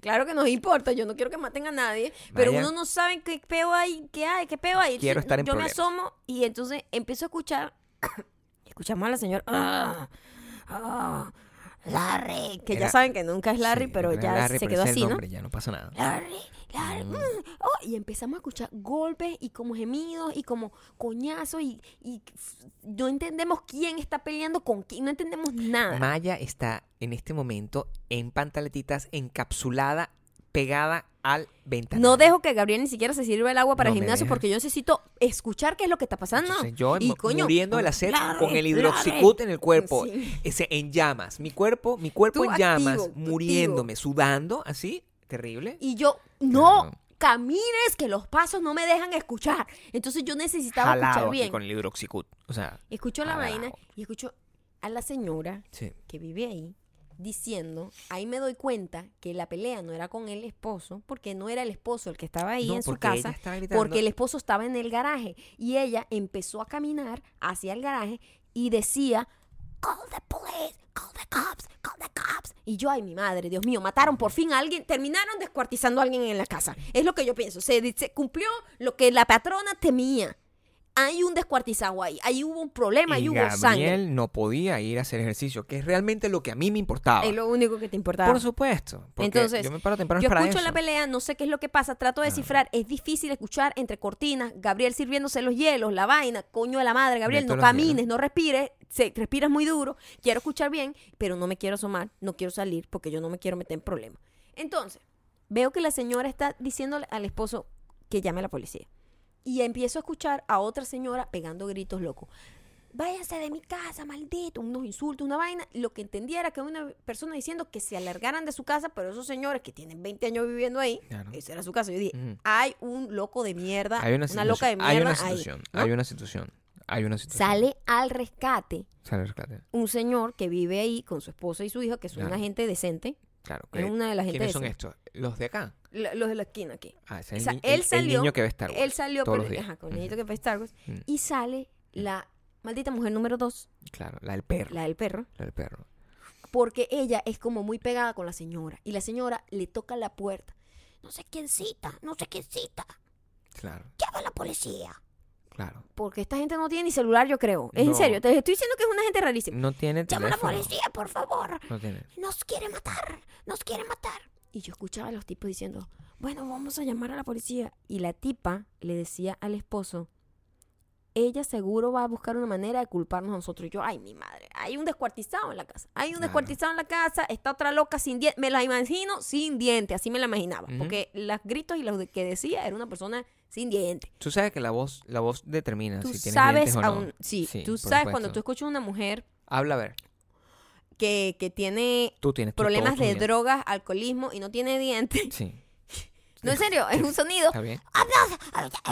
Claro que nos importa, yo no quiero que maten a nadie, pero uno no sabe qué peo hay, qué hay, qué peo hay. Quiero Entonces, estar en Yo problemas. me asomo y entonces empiezo a escuchar, escuchamos a la señora, "Ah, ah, Larry, que ya saben que nunca es Larry, Sí, pero ya Larry, se pero quedó es el así, ¿no? Ya no pasa nada. Larry, Larry, Mm. oh, y empezamos a escuchar golpes y como gemidos y como coñazos y, y no entendemos quién está peleando con quién, no entendemos nada. Maya está en este momento en pantaletitas encapsulada, pegada al ventanal. No dejo que Gabriel ni siquiera se sirva el agua para No el gimnasio porque yo necesito escuchar qué es lo que está pasando. Entonces, yo Y, coño, muriendo de la sed con el hidroxicut en el cuerpo, Sí. ese, en llamas. Mi cuerpo, mi cuerpo Tú en llamas, activo, muriéndome, sudando, así, terrible. Y yo, no, Claro. camines que los pasos no me dejan escuchar. Entonces yo necesitaba jalado escuchar aquí bien. con el hidroxicut. O sea, Escucho la vaina y escucho a la señora sí. que vive ahí diciendo, ahí me doy cuenta que la pelea no era con el esposo, porque no era el esposo el que estaba ahí No, en su casa, porque el esposo estaba en el garaje y ella empezó a caminar hacia el garaje y decía, call the police, call the cops, call the cops. Y yo, ay, mi madre, Dios mío, mataron por fin a alguien, terminaron descuartizando a alguien en la casa. Es lo que yo pienso, se, se cumplió lo que la patrona temía. Hay un descuartizado ahí, ahí hubo un problema, ahí Y hubo sangre. Gabriel no podía ir a hacer ejercicio, que es realmente lo que a mí me importaba. Es lo único que te importaba. Por supuesto. Entonces, yo me paro temprano Yo para escucho eso. la pelea, no sé qué es lo que pasa, trato de descifrar, es difícil escuchar entre cortinas, Gabriel sirviéndose los hielos, la vaina, coño de la madre, Gabriel, no Meto camines, hielos. no respires, se, respiras muy duro, quiero escuchar bien, pero no me quiero asomar, no quiero salir porque yo no me quiero meter en problemas. Entonces, veo que la señora está diciéndole al esposo que llame a la policía. Y empiezo a escuchar a otra señora pegando gritos locos. Váyanse de mi casa, maldito, unos insultos, una vaina. Lo que entendía era que una persona diciendo que se alargaran de su casa, pero esos señores que tienen 20 años viviendo ahí, Claro. era su casa. Yo dije, hay un loco de mierda, Hay una, una, loca de mierda hay una ahí, situación. ¿no? Hay una situación. Hay una situación. Sale al rescate Sale el rescate. un señor que vive ahí con su esposa y su hija, que son Claro. una gente decente, Claro. es que- una de las gente ¿Quiénes son estos? ¿Los de acá? Lo- los de la esquina aquí. Ah, ese O es el, él el- el salió- niño que ve Star Wars. Él salió todos los ajá, con el Ujú. niñito que fue Star Wars, Mm. y sale la maldita mujer número dos, Claro, la del perro. la del perro, La del perro. porque ella es como muy pegada con la señora y la señora le toca la puerta. No sé quién cita, no sé quién cita. Claro, Llama a la policía. Claro. Porque esta gente no tiene ni celular, yo creo. Es en serio, te estoy diciendo que es una gente rarísima. No tiene Llama a la teléfono. policía, por favor. No tiene. Nos quiere matar, nos quiere matar. Y yo escuchaba a los tipos diciendo, bueno, vamos a llamar a la policía. Y la tipa le decía al esposo, ella seguro va a buscar una manera de culparnos a nosotros. Y yo, ay, mi madre, hay un descuartizado en la casa. Hay un Claro. descuartizado en la casa, está otra loca sin dientes. Me la imagino sin dientes, así me la imaginaba. Porque los gritos y lo de- que decía era una persona sin dientes. Tú sabes que la voz, la voz determina Tú si tienes sabes, dientes o no. aún- sí, tú sabes cuando tú escuchas a una mujer Habla a ver. que, que tiene Tú tienes tú- problemas de dientes. drogas, alcoholismo y no tiene dientes. Sí. No, en serio, es un sonido. Está bien.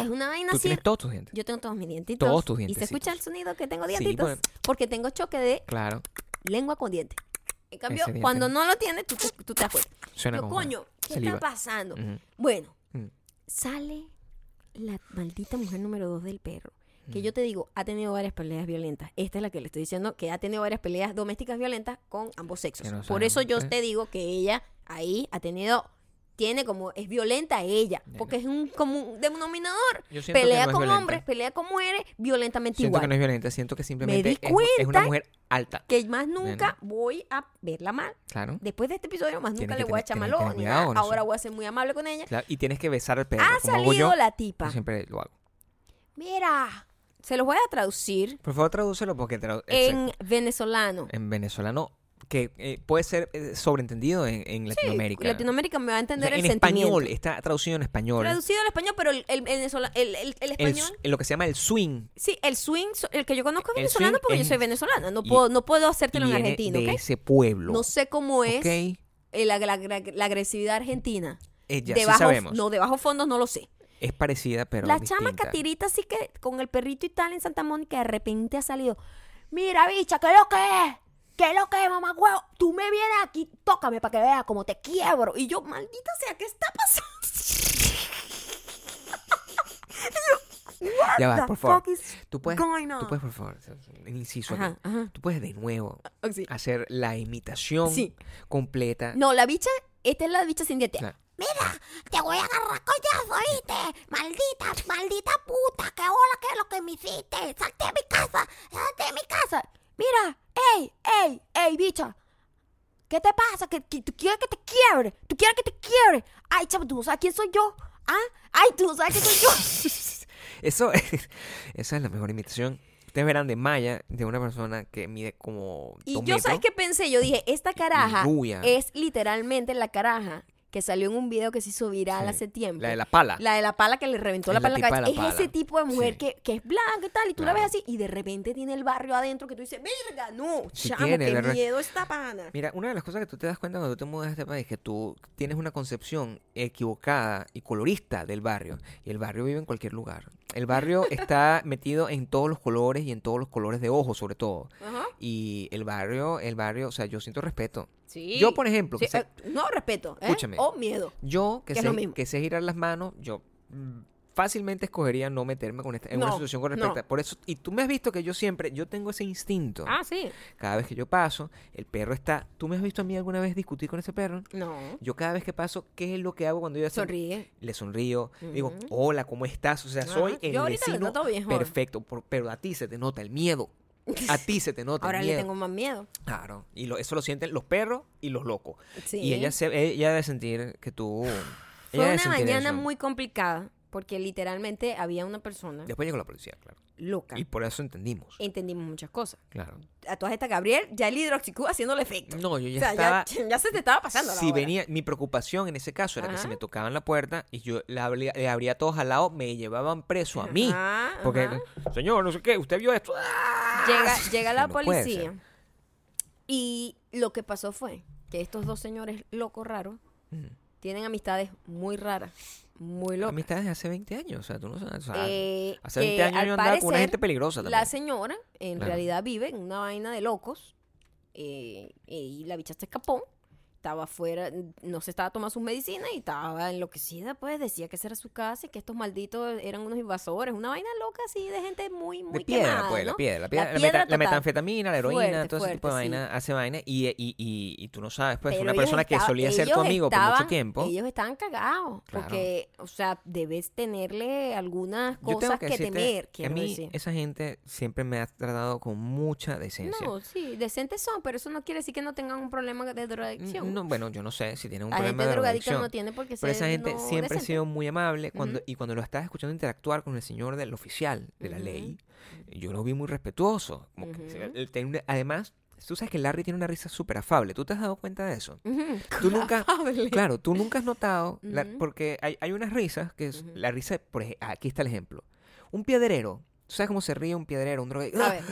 Es una vaina Tú así. tienes todos tus dientes. Yo tengo todos mis dientitos. Todos tus Y se escucha el sonido que tengo dientitos. bueno. Porque tengo choque de Claro. lengua con diente. En cambio, diente cuando no. lo tienes, tú te, tú te das cuenta. Suena Yo, como coño, ¿qué saliva. está pasando? Bueno, Mm. sale la maldita mujer número dos del perro. Mm. Que yo te digo, ha tenido varias peleas violentas. Esta es la que le estoy diciendo, que ha tenido varias peleas domésticas violentas con ambos sexos. No Por eso yo ¿eh? te digo que ella ahí ha tenido, tiene como, es violenta ella. Porque es un común denominador. Siento Pelea no con hombres, pelea con mujeres, violentamente Siento igual. que no es violenta, siento que simplemente es, es una mujer alta. que más nunca voy a verla mal. Claro. Después de este episodio, más Tienes nunca le voy a echar eso. Ahora voy a ser muy amable con ella. Claro, Y tienes que besar al perro. Ha como hago salido yo, la tipa. yo siempre lo hago. Mira, se los voy a traducir Por favor, tradúcelo porque tradu- en exacto. venezolano. en venezolano que eh, puede ser eh, sobreentendido en, en Latinoamérica. Latinoamérica me va a O entender sea, el en español, está traducido en español. Traducido al español, pero el, el, el, el- el El español... s- lo que se llama el swing Sí, el swing, el que yo conozco es El venezolano porque yo soy venezolana. No puedo, no puedo hacértelo en argentino, de ese pueblo. No sé cómo es ¿ok? eh, la, la- la- la agresividad argentina. Eh, ya de sí bajo- sabemos. No, de bajo fondos no lo sé. Es parecida, pero la chama distinta. catirita así que con el perrito y tal en Santa Mónica de repente ha salido. Mira, bicha, ¿qué es lo que es? ¿Qué es lo que es, mamá huevo? Tú me vienes aquí, tócame para que veas cómo te quiebro. Y yo, maldita sea, ¿qué está pasando? Ya va, por favor. Tú puedes, tú puedes, por favor, un inciso aquí. Ajá, ajá. Tú puedes de nuevo Ah, sí. hacer la imitación Sí. completa. No, la bicha, esta es la bicha sin dientes. Claro. Mira, te voy a agarrar coñazo, ¿oíste? Maldita, maldita puta, qué hola, qué es lo que me hiciste. Salte de mi casa, salte de mi casa. Mira, ey, ey, ey, bicha. ¿Qué te pasa? ¿Que, que- tú quieres que te quiebre? ¿Tú quieres que te quiebre? Ay, chavo, ¿tú no sabes quién soy yo? ¿Ah? Ay, ¿tú no sabes quién soy yo? Eso es, esa es la mejor imitación. Ustedes verán de Maya, de una persona que mide como Y yo, ¿sabes qué pensé? Yo dije, esta caraja es literalmente la caraja que salió en un video que se hizo viral Sí, hace tiempo. La de la pala. La de la pala que le reventó la la pala en la cabeza. la Es ese tipo de mujer Sí. que, que es blanca y tal, y tú la ves así, y de repente tiene el barrio adentro que tú dices, verga, no, Sí chamo, tiene, qué miedo esta pana. Mira, una de las cosas que tú te das cuenta cuando tú te mudas a este país es que tú tienes una concepción equivocada y colorista del barrio. Y el barrio vive en cualquier lugar. El barrio está metido en todos los colores y en todos los colores de ojos, sobre todo. Ajá. Y el barrio, el barrio, o sea, yo siento respeto. Sí. Yo, por ejemplo, Sí, sé- eh, no, respeto, ¿eh? Escúchame. O miedo. yo que que es sé, lo mismo. que sé girar las manos, yo mm, fácilmente escogería no meterme con esta, en una No, situación con no. respecto. a- Por eso, y tú me has visto que yo siempre, yo tengo ese instinto. Ah, sí. Cada vez que yo paso, el perro está. ¿Tú me has visto a mí alguna vez discutir con ese perro? No. Yo cada vez que paso, ¿qué es lo que hago cuando yo hace- Sonríe. Le sonrío, digo, hola, ¿cómo estás? O sea, soy Ajá. el Yo ahorita le vecino noto viejón. perfecto, por- pero a ti se te nota el miedo. A ti se te nota Ahora el le miedo. tengo más miedo. Claro, y lo- eso lo sienten los perros y los locos. Sí. Y ella, se, ella debe sentir que tú... Fue una mañana eso. muy complicada porque literalmente había una persona Después llegó la policía, claro. loca. Y por eso entendimos, Entendimos muchas cosas. claro. A todas estas, Gabriel, ya el hidroxicú haciéndole efecto. No, yo ya o sea, estaba... ya, ya se te estaba pasando la Si venía, mi preocupación en ese caso era que si me tocaban la puerta y yo le abría, le abría a todos al lado, me llevaban preso a mí. Ajá, Porque, ajá. señor, no sé qué, usted vio esto. ¡Ah! Llega, llega la No policía y lo que pasó fue que estos dos señores locos raros tienen amistades muy raras, muy locas. Amistades de hace 20 años, o sea, tú no sabes. o sea, Eh, hace que 20 años yo andaba con una gente peligrosa también. La señora en Claro. realidad vive en una vaina de locos eh, y la bicha se escapó. Estaba afuera, no se estaba tomando sus medicinas y estaba enloquecida, pues decía que esa era su casa y que estos malditos eran unos invasores, una vaina loca así de gente muy, muy de piedra, quemada, pues, la piedra, la piedra, la, piedra meta- la total. metanfetamina, la heroína, Fuerte, todo ese tipo de sí. vaina hace vaina y, y, y, y tú no sabes, pues, Pero una persona que solía ser tu amigo por mucho estaban- tiempo. Ellos estaban cagados. Claro. Porque, o sea, debes tenerle algunas cosas que, temer, que a mí decir. esa gente siempre me ha tratado con mucha decencia. No, sí, decentes son, pero eso no quiere decir que no tengan un problema de drogadicción. No, bueno, yo no sé si tiene un La problema gente de drogadicta no tiene por qué ser Pero esa gente no siempre ha decente. sido muy amable cuando, y cuando lo estás escuchando interactuar con el señor del oficial de la ley, yo lo vi muy respetuoso. como que él tiene una- además, tú sabes que Larry tiene una risa súper afable. ¿Tú te has dado cuenta de eso? Tú nunca- Afable. Claro, tú nunca has notado, la- porque hay, hay unas risas, que es la risa, por ej- aquí está el ejemplo. Un piedrero, ¿tú sabes cómo se ríe un piedrero? Un drogadicto? A ver.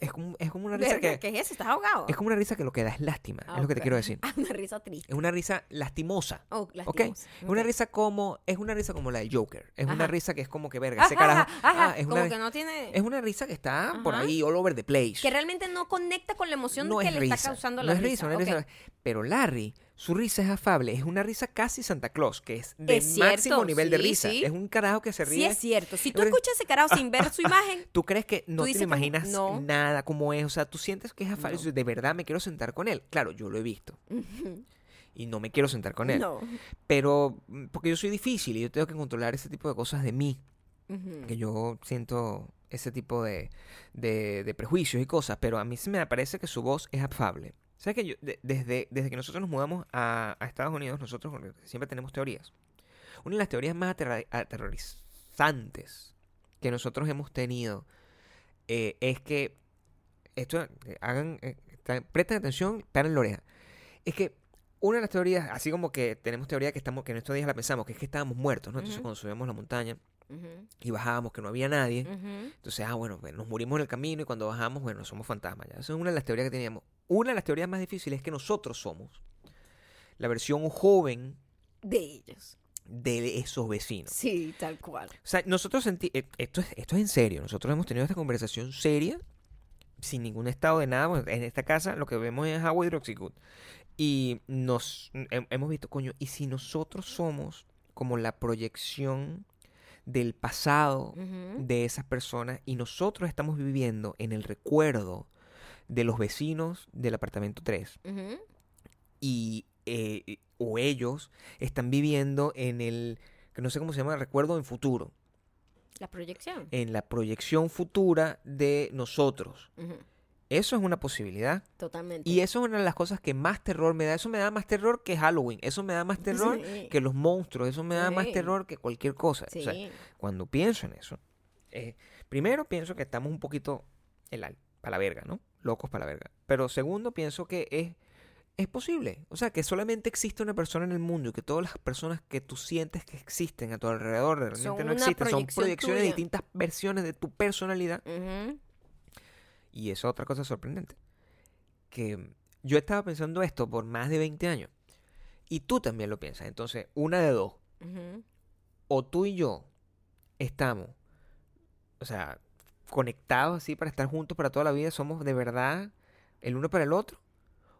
Es como, es como una risa Verga, que... ¿Qué es eso? ¿Estás ahogado? Es como una risa que lo que da es lástima, Ah, es lo que te quiero decir. Ah, una risa triste. Es una risa lastimosa. Oh, lastimosa. Es una risa como, es una risa como la del Joker. Es una risa que es como que verga, ese Ajá, carajo. ajá, ajá, ah, es, como una, que no tiene... es una risa que está por ahí all over the place. Que realmente no conecta con la emoción no que es le risa. está causando no la es risa, una Ok. risa. Pero Larry, su risa es afable, es una risa casi Santa Claus, que es de Es máximo cierto, nivel de sí, risa. sí. Es un carajo que se Sí ríe. es cierto. Si tú escuchas ese carajo sin ver su imagen, Tú crees que no te imaginas no. nada como es, o sea, tú sientes que es afable, No. de verdad me quiero sentar con él. Claro, yo lo he visto y no me quiero sentar con él. no. Pero mm, porque yo soy difícil y yo tengo que controlar ese tipo de cosas de mí. Que yo siento ese tipo de, de, de prejuicios y cosas, pero a mí se me parece que su voz es afable. ¿Sabes que yo, de- desde, desde que nosotros nos mudamos a, a Estados Unidos, nosotros siempre tenemos teorías. Una de las teorías más aterra- aterrorizantes que nosotros hemos tenido eh, es que, esto, eh, hagan, eh, presten atención, paren la oreja. Es que una de las teorías, así como que tenemos teoría que estamos, que en estos días la pensamos, que es que estábamos muertos, ¿no? Entonces cuando subimos la montaña, Y bajábamos que no había nadie. Entonces, ah, bueno, pues, nos murimos en el camino y cuando bajamos, bueno, somos fantasmas. Ya. Esa es una de las teorías que teníamos. Una de las teorías más difíciles es que nosotros somos la versión joven De ellos. de esos vecinos. Sí, tal cual. O sea, nosotros senti eh, esto, es, esto es en serio. Nosotros hemos tenido esta conversación seria, sin ningún estado de nada. En esta casa lo que vemos es agua hidroxicud. Y nos hem- hemos visto, coño, ¿y si nosotros somos como la proyección del pasado de esas personas y nosotros estamos viviendo en el recuerdo de los vecinos del apartamento 3 Ujú. y eh, o ellos están viviendo en el que no sé cómo se llama recuerdo en futuro La proyección. en la proyección futura de nosotros. Eso es una posibilidad Totalmente. y eso es una de las cosas que más terror me da eso me da más terror que Halloween eso me da más terror Sí. que los monstruos eso me da más terror que cualquier cosa O sea, cuando pienso en eso, eh, primero pienso que estamos un poquito para la verga, ¿no? Locos para la verga. Pero segundo, pienso que es, es posible. O sea, que solamente existe una persona en el mundo y que todas las personas que tú sientes que existen a tu alrededor realmente Son no existen. Son proyecciones de distintas versiones de tu personalidad. Y eso es otra cosa sorprendente. Que yo estaba pensando esto por más de 20 años. Y tú también lo piensas. Entonces, una de dos. O tú y yo estamos, o sea, conectados así para estar juntos para toda la vida, somos de verdad el uno para el otro,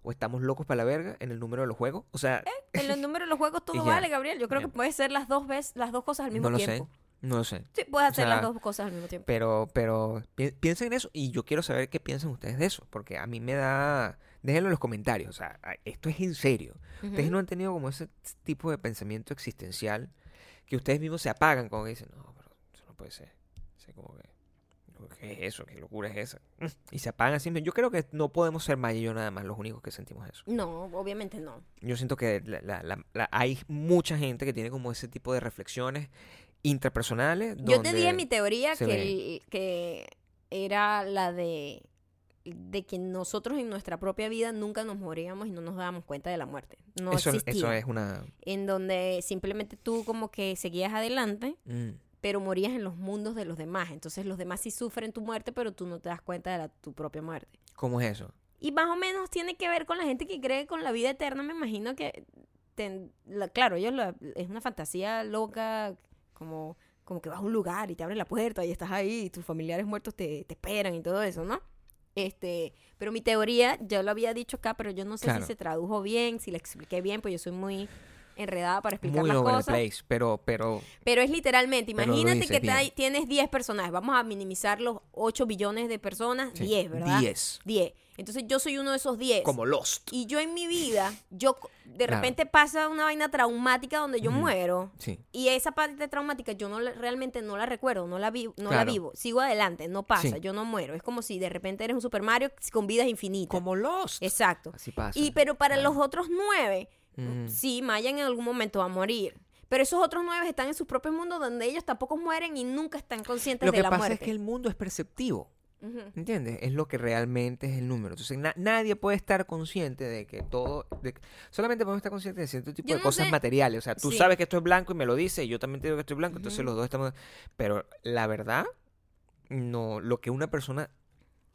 o estamos locos para la verga en el número de los juegos, o sea, En los números de los juegos todo vale, Gabriel. Yo creo que puede ser las dos veces, las dos cosas al mismo no lo sé, tiempo. No sé, Sí, puedes hacer sea, las dos cosas al mismo tiempo. pero, pero pi- piensen en eso y yo quiero saber qué piensan ustedes de eso, porque a mí me da, déjenlo en los comentarios, o sea, esto es en serio, ustedes no han tenido como ese tipo de pensamiento existencial que ustedes mismos se apagan cuando dicen, no, pero eso no puede ser. Así como que, ¿qué es eso? ¿Qué locura es esa? Y se apagan así. Yo creo que no podemos ser Maya y yo nada más los únicos que sentimos eso. No, obviamente no. Yo siento que la- la- la- la- hay mucha gente que tiene como ese tipo de reflexiones intrapersonales. Yo te dije mi teoría que, el- que era la de, de que nosotros en nuestra propia vida nunca nos moríamos y no nos dábamos cuenta de la muerte. No eso, existía. eso es una... En donde simplemente tú como que seguías adelante, mm, pero morías en los mundos de los demás. Entonces los demás sí sufren tu muerte, pero tú no te das cuenta de la- tu propia muerte. ¿Cómo es eso? Y más o menos tiene que ver con la gente que cree con la vida eterna. Me imagino que, ten- la- claro, ellos lo- es una fantasía loca, como, como que vas a un lugar y te abren la puerta y estás ahí y tus familiares muertos te, te esperan y todo eso, ¿no? Este, pero mi teoría, yo lo había dicho acá, pero yo no sé Claro. si se tradujo bien, si la expliqué bien, pues yo soy muy enredada para explicar Muy las cosas. Place, pero, pero, pero es literalmente, imagínate que tienes 10 personajes, vamos a minimizar los 8 billones de personas, 10, ¿verdad? 10. 10. Entonces yo soy uno de esos 10. Como Lost. Y yo en mi vida, yo de repente pasa una vaina traumática donde yo muero. Sí. Y esa parte traumática yo no realmente no la recuerdo, no la, vi, no la vivo. Sigo adelante, no pasa, yo no muero. Es como si de repente eres un Super Mario con vidas infinitas. Como Lost. Exacto. Así pasa. Y pero para los otros 9 Sí, Maya en algún momento va a morir. Pero esos otros nueve están en sus propios mundos donde ellos tampoco mueren y nunca están conscientes de la muerte. Lo que pasa es que el mundo es perceptivo. ¿Entiendes? Es lo que realmente es el número. Entonces, nadie puede estar consciente de que todo. Solamente podemos estar conscientes de cierto tipo de cosas materiales. O sea, tú sabes que esto es blanco y me lo dices, y yo también te digo que estoy blanco, entonces los dos estamos. Pero la verdad, no. Lo que una persona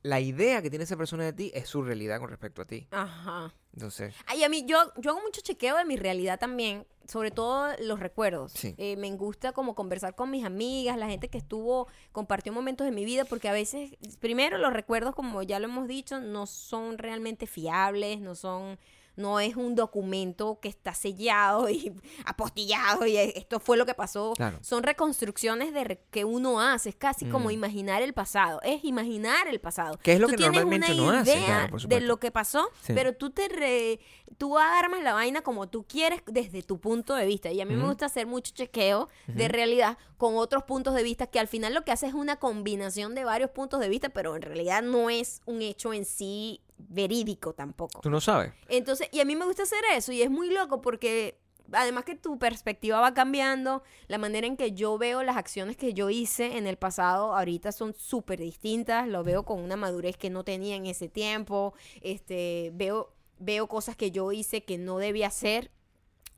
la idea que tiene esa persona de ti es su realidad con respecto a ti. Ajá. Entonces, Ay, a mí, yo, yo hago mucho chequeo de mi realidad también, sobre todo los recuerdos. Sí. Eh, me gusta como conversar con mis amigas, la gente que estuvo, compartió momentos de mi vida, porque a veces, primero los recuerdos, como ya lo hemos dicho, no son realmente fiables, no son, no es un documento que está sellado y apostillado y esto fue lo que pasó. Claro. Son reconstrucciones de re- que uno hace, es casi como Mm. imaginar el pasado, es imaginar el pasado. ¿Qué es lo Tú que tienes normalmente una hace? idea Claro, de lo que pasó, Sí. pero tú te re- tú armas la vaina como tú quieres desde tu punto de vista. Y a mí me gusta hacer mucho chequeo de realidad con otros puntos de vista que al final lo que hace es una combinación de varios puntos de vista, pero en realidad no es un hecho en sí verídico tampoco. tú no sabes. Entonces, y a mí me gusta hacer eso y es muy loco porque además que tu perspectiva va cambiando, la manera en que yo veo las acciones que yo hice en el pasado ahorita son súper distintas, lo veo con una madurez que no tenía en ese tiempo, este, veo, veo cosas que yo hice que no debía hacer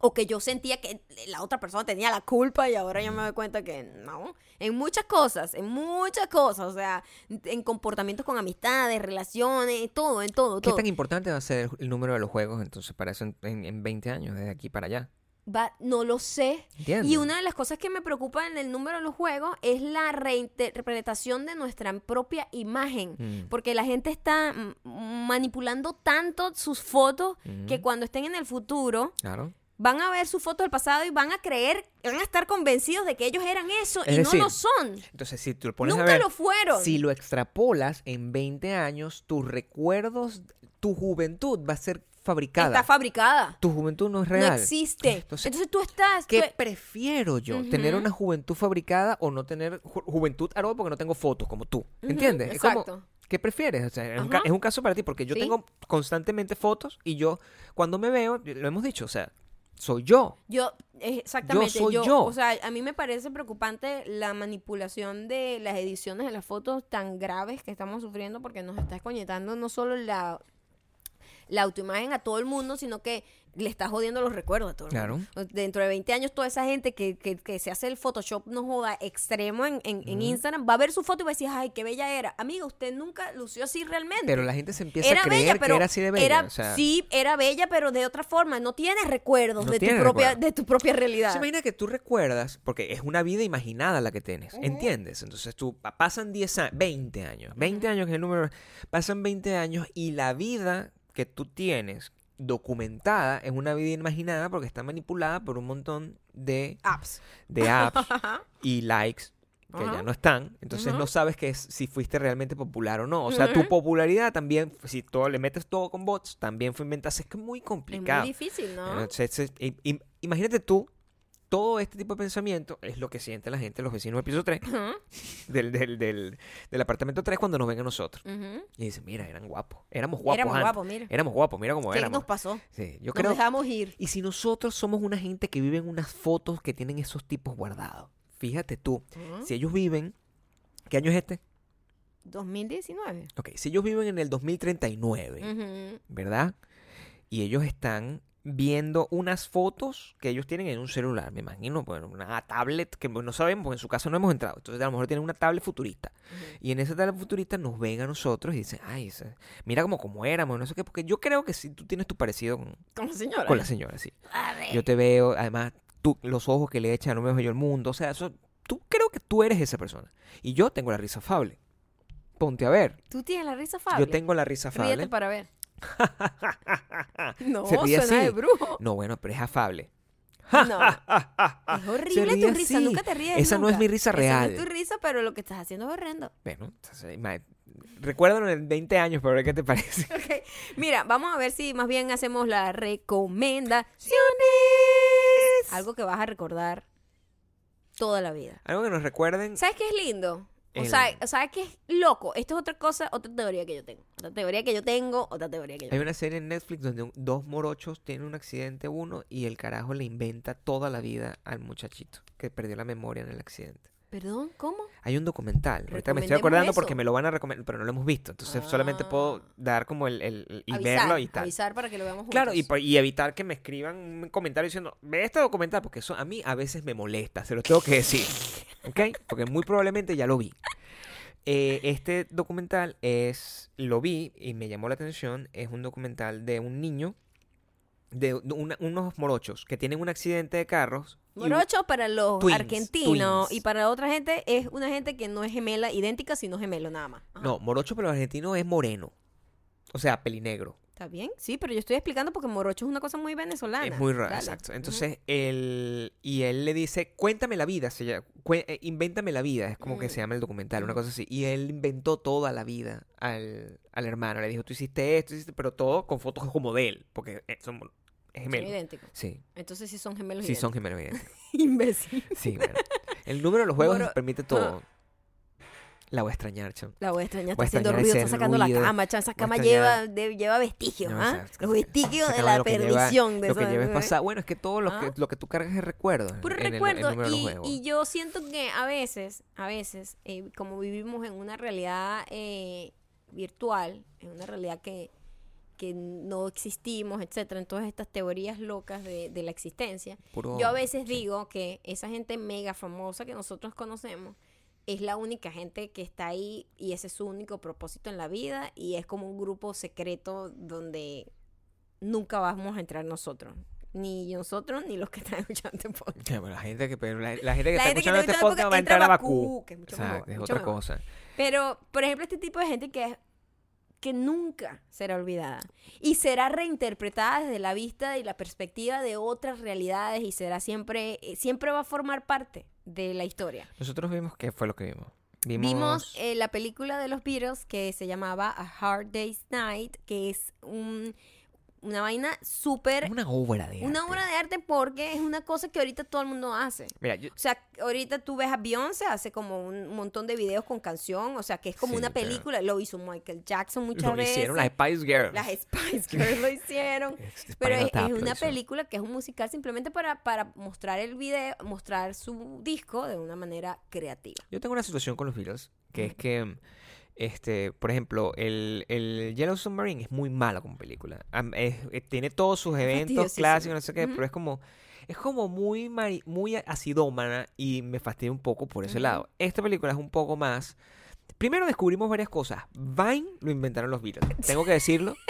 o que yo sentía que la otra persona tenía la culpa y ahora yo me doy cuenta que no, en muchas cosas, en muchas cosas, o sea, en comportamientos con amistades, relaciones, todo, en todo, ¿Qué todo. tan importante va a ser el, número de los juegos entonces para eso en, en- en 20 años, desde aquí para allá? Va- no lo sé. ¿Entiendes? Y una de las cosas que me preocupa en el número de los juegos es la reinterpretación de nuestra propia imagen. Mm. Porque la gente está mm, manipulando tanto sus fotos que Ujú. cuando estén en el futuro Claro. Van a ver sus fotos del pasado y van a creer, van a estar convencidos de que ellos eran eso Es y decir, no lo son. Entonces, si tú lo pones a Nunca ver, lo fueron. si lo extrapolas en 20 años, tus recuerdos, tu juventud va a ser fabricada. Está fabricada. tu juventud no es No real. existe. Entonces, Entonces, tú estás... ¿Qué tú- prefiero yo? ¿Tener una juventud fabricada o no tener ju- juventud arroba porque no tengo fotos como tú? ¿Entiendes? Es como, exacto. ¿Qué prefieres? O sea, es, un es un caso para ti porque yo Sí. tengo constantemente fotos y yo, cuando me veo, lo hemos dicho, o sea, soy yo. Yo, eh, exactamente. soy yo. O sea, a mí me parece preocupante la manipulación de las ediciones de las fotos tan graves que estamos sufriendo porque nos está escoñetando no solo la, la autoimagen a todo el mundo, sino que le está jodiendo los recuerdos a todo el Claro. mundo. Dentro de 20 años, toda esa gente que, que, que se hace el Photoshop, no joda, extremo en, en. Instagram, va a ver su foto y va a decir, ay, qué bella era. Amiga, usted nunca lució así realmente Pero la gente se empieza era a creer bella, que pero era así de bella. era- o sea, sí, era bella, pero de otra forma. No tienes recuerdos No de, tu propia, recuerdos. de tu propia realidad. Se imagina que tú recuerdas, porque es una vida imaginada la que tienes. ¿entiendes? Entonces tú pa- pasan 10 años, 20 años, 20 años que es el número, pasan 20 años y la vida que tú tienes documentada es una vida imaginada porque está manipulada por un montón de, Apps. de apps y likes que ya no están, entonces no sabes que es, si fuiste realmente popular o no. O sea, tu popularidad también, si todo le metes todo con bots, también fue inventada. Es que es muy Es complicado. muy difícil, ¿no? Entonces, imagínate tú, todo este tipo de pensamiento es lo que siente la gente, los vecinos del piso 3, Ajá. del, del, del, del apartamento 3 cuando nos ven a nosotros. Y dicen, mira, eran guapos. Éramos guapos Éramos antes. guapos, mira. Éramos guapos, mira cómo ¿Qué éramos. nos pasó? Sí, yo Nos creo... dejamos ir. Y si nosotros somos una gente que vive en unas fotos que tienen esos tipos guardados, fíjate tú, si ellos viven... ¿Qué año es este? 2019. Ok, si ellos viven en el 2039, Ujú. ¿verdad? Y ellos están viendo unas fotos que ellos tienen en un celular, me imagino, bueno, una tablet que no sabemos, porque en su casa no hemos entrado. Entonces a lo mejor tienen una tablet futurista. Y en esa tablet futurista nos ven a nosotros y dicen, ay, mira como cómo éramos, no sé qué, porque yo creo que si tú tienes tu parecido con, Con la señora. con la señora, sí. A ver. Yo te veo, además, tú, los ojos que le echan, no me veo yo el mundo, o sea, eso, tú creo que tú eres esa persona. Y yo tengo la risa afable. Ponte a ver. Tú tienes la risa afable. Yo tengo la risa afable. Ríete para ver. No, Se ríe suena de así. brujo. No, bueno, pero es afable. No. Es horrible tu risa, así. nunca te ríes. Esa no es mi risa Esa real. no es tu risa, pero lo que estás haciendo es horrendo. Bueno, entonces, recuérdalo en 20 años para ver qué te parece. Mira, vamos a ver si más bien hacemos las recomendaciones. Algo que vas a recordar toda la vida. Algo que nos recuerden. ¿Sabes qué es lindo? O El- sea, ¿sabes qué es loco? Esto es otra cosa, otra teoría que yo tengo. Otra teoría que yo tengo, otra teoría que yo Hay tengo. una serie en Netflix donde un- dos morochos tienen un accidente uno y el carajo le inventa toda la vida al muchachito que perdió la memoria en el accidente. ¿Perdón? ¿Cómo? Hay un documental. Ahorita me estoy acordando eso. porque me lo van a recomendar, pero no lo hemos visto. Entonces solamente puedo Ah. dar como el, el- el- y avisar, verlo y tal. avisar para que lo veamos juntos. Claro, y, y evitar que me escriban un comentario diciendo, ve este documental, porque eso a mí a veces me molesta, se lo tengo que decir. ¿Ok? Porque muy probablemente ya lo vi. Eh, este documental es, lo vi y me llamó la atención, es un documental de un niño, de una- unos morochos que tienen un accidente de carros. Morocho para los Twins, argentinos twins. y para otra gente es una gente que no es gemela idéntica, sino gemelo nada más. Ajá. No, morocho para los argentinos es moreno. O sea, pelinegro. ¿Está bien? Sí, pero yo estoy explicando porque morocho es una cosa muy venezolana. Es muy raro, exacto. Entonces, él, y él le dice, cuéntame la vida, se llama, eh, invéntame la vida, es como que se Mm. llama el documental, una cosa así. Y él inventó toda la vida al, al hermano, le dijo, tú hiciste esto, hiciste, pero todo con fotos como de él, porque eh, son Es Son idénticos. Sí, Entonces sí son gemelos sí son idénticos. gemelos idénticos. Imbécil. Sí, bueno. El número de los juegos Moro- permite todo. La voy a extrañar, chon. La voy a extrañar, está haciendo ruido, está sacando ruido. la cama, chan, esa cama lleva, de- lleva vestigios, No, ¿ah? o sea, Los vestigios de la lo que lleva- perdición de Lo. Bueno, es que todo lo que, Ah. lo que tú cargas es recuerdo. Puro en el- el recuerdo y yo siento que a veces, a veces, eh, como vivimos en una realidad eh, virtual, en una realidad que, que no existimos, etcétera, en todas estas teorías locas de, de la existencia, Puro- yo a veces digo que esa gente mega famosa que nosotros conocemos es la única gente que está ahí y ese es su único propósito en la vida y es como un grupo secreto donde nunca vamos a entrar nosotros. Ni nosotros ni los que están escuchando este podcast. La gente que, pero la, la gente que La está gente que escuchando está este escuchando podcast va a entra entrar a Bakú. Que es mucho Exacto, mejor, es mucho otra mejor. cosa. Pero, por ejemplo, este tipo de gente que, que nunca será olvidada y será reinterpretada desde la vista y la perspectiva de otras realidades y será siempre, eh, siempre va a formar parte de la historia. Nosotros vimos, ¿qué fue lo que vimos? Vimos, Vimos eh, la película de los Beatles que se llamaba A Hard Day's Night, que es un, una vaina súper... una obra de Una arte. obra de arte porque es una cosa que ahorita todo el mundo hace. Mira, yo, O sea, ahorita tú ves a Beyoncé, hace como un montón de videos con canción, o sea, que es como Sí, una claro. película, lo hizo Michael Jackson muchas lo veces. hicieron las Spice Girls. Las Spice Girls lo hicieron. Spinal Pero es, una película que es un musical simplemente para, para mostrar el video, mostrar su disco de una manera creativa. Yo tengo una situación con los Beatles, que es que, este, por ejemplo, el, el Yellow Submarine es muy mala como película. Es- eh, tiene todos sus eventos clásicos, no sé qué, pero es como, es como muy, mari- muy acidómana y me fastidia un poco por ese lado. Esta película es un poco más... Primero descubrimos varias cosas. Vine lo inventaron los Beatles. Tengo que decirlo.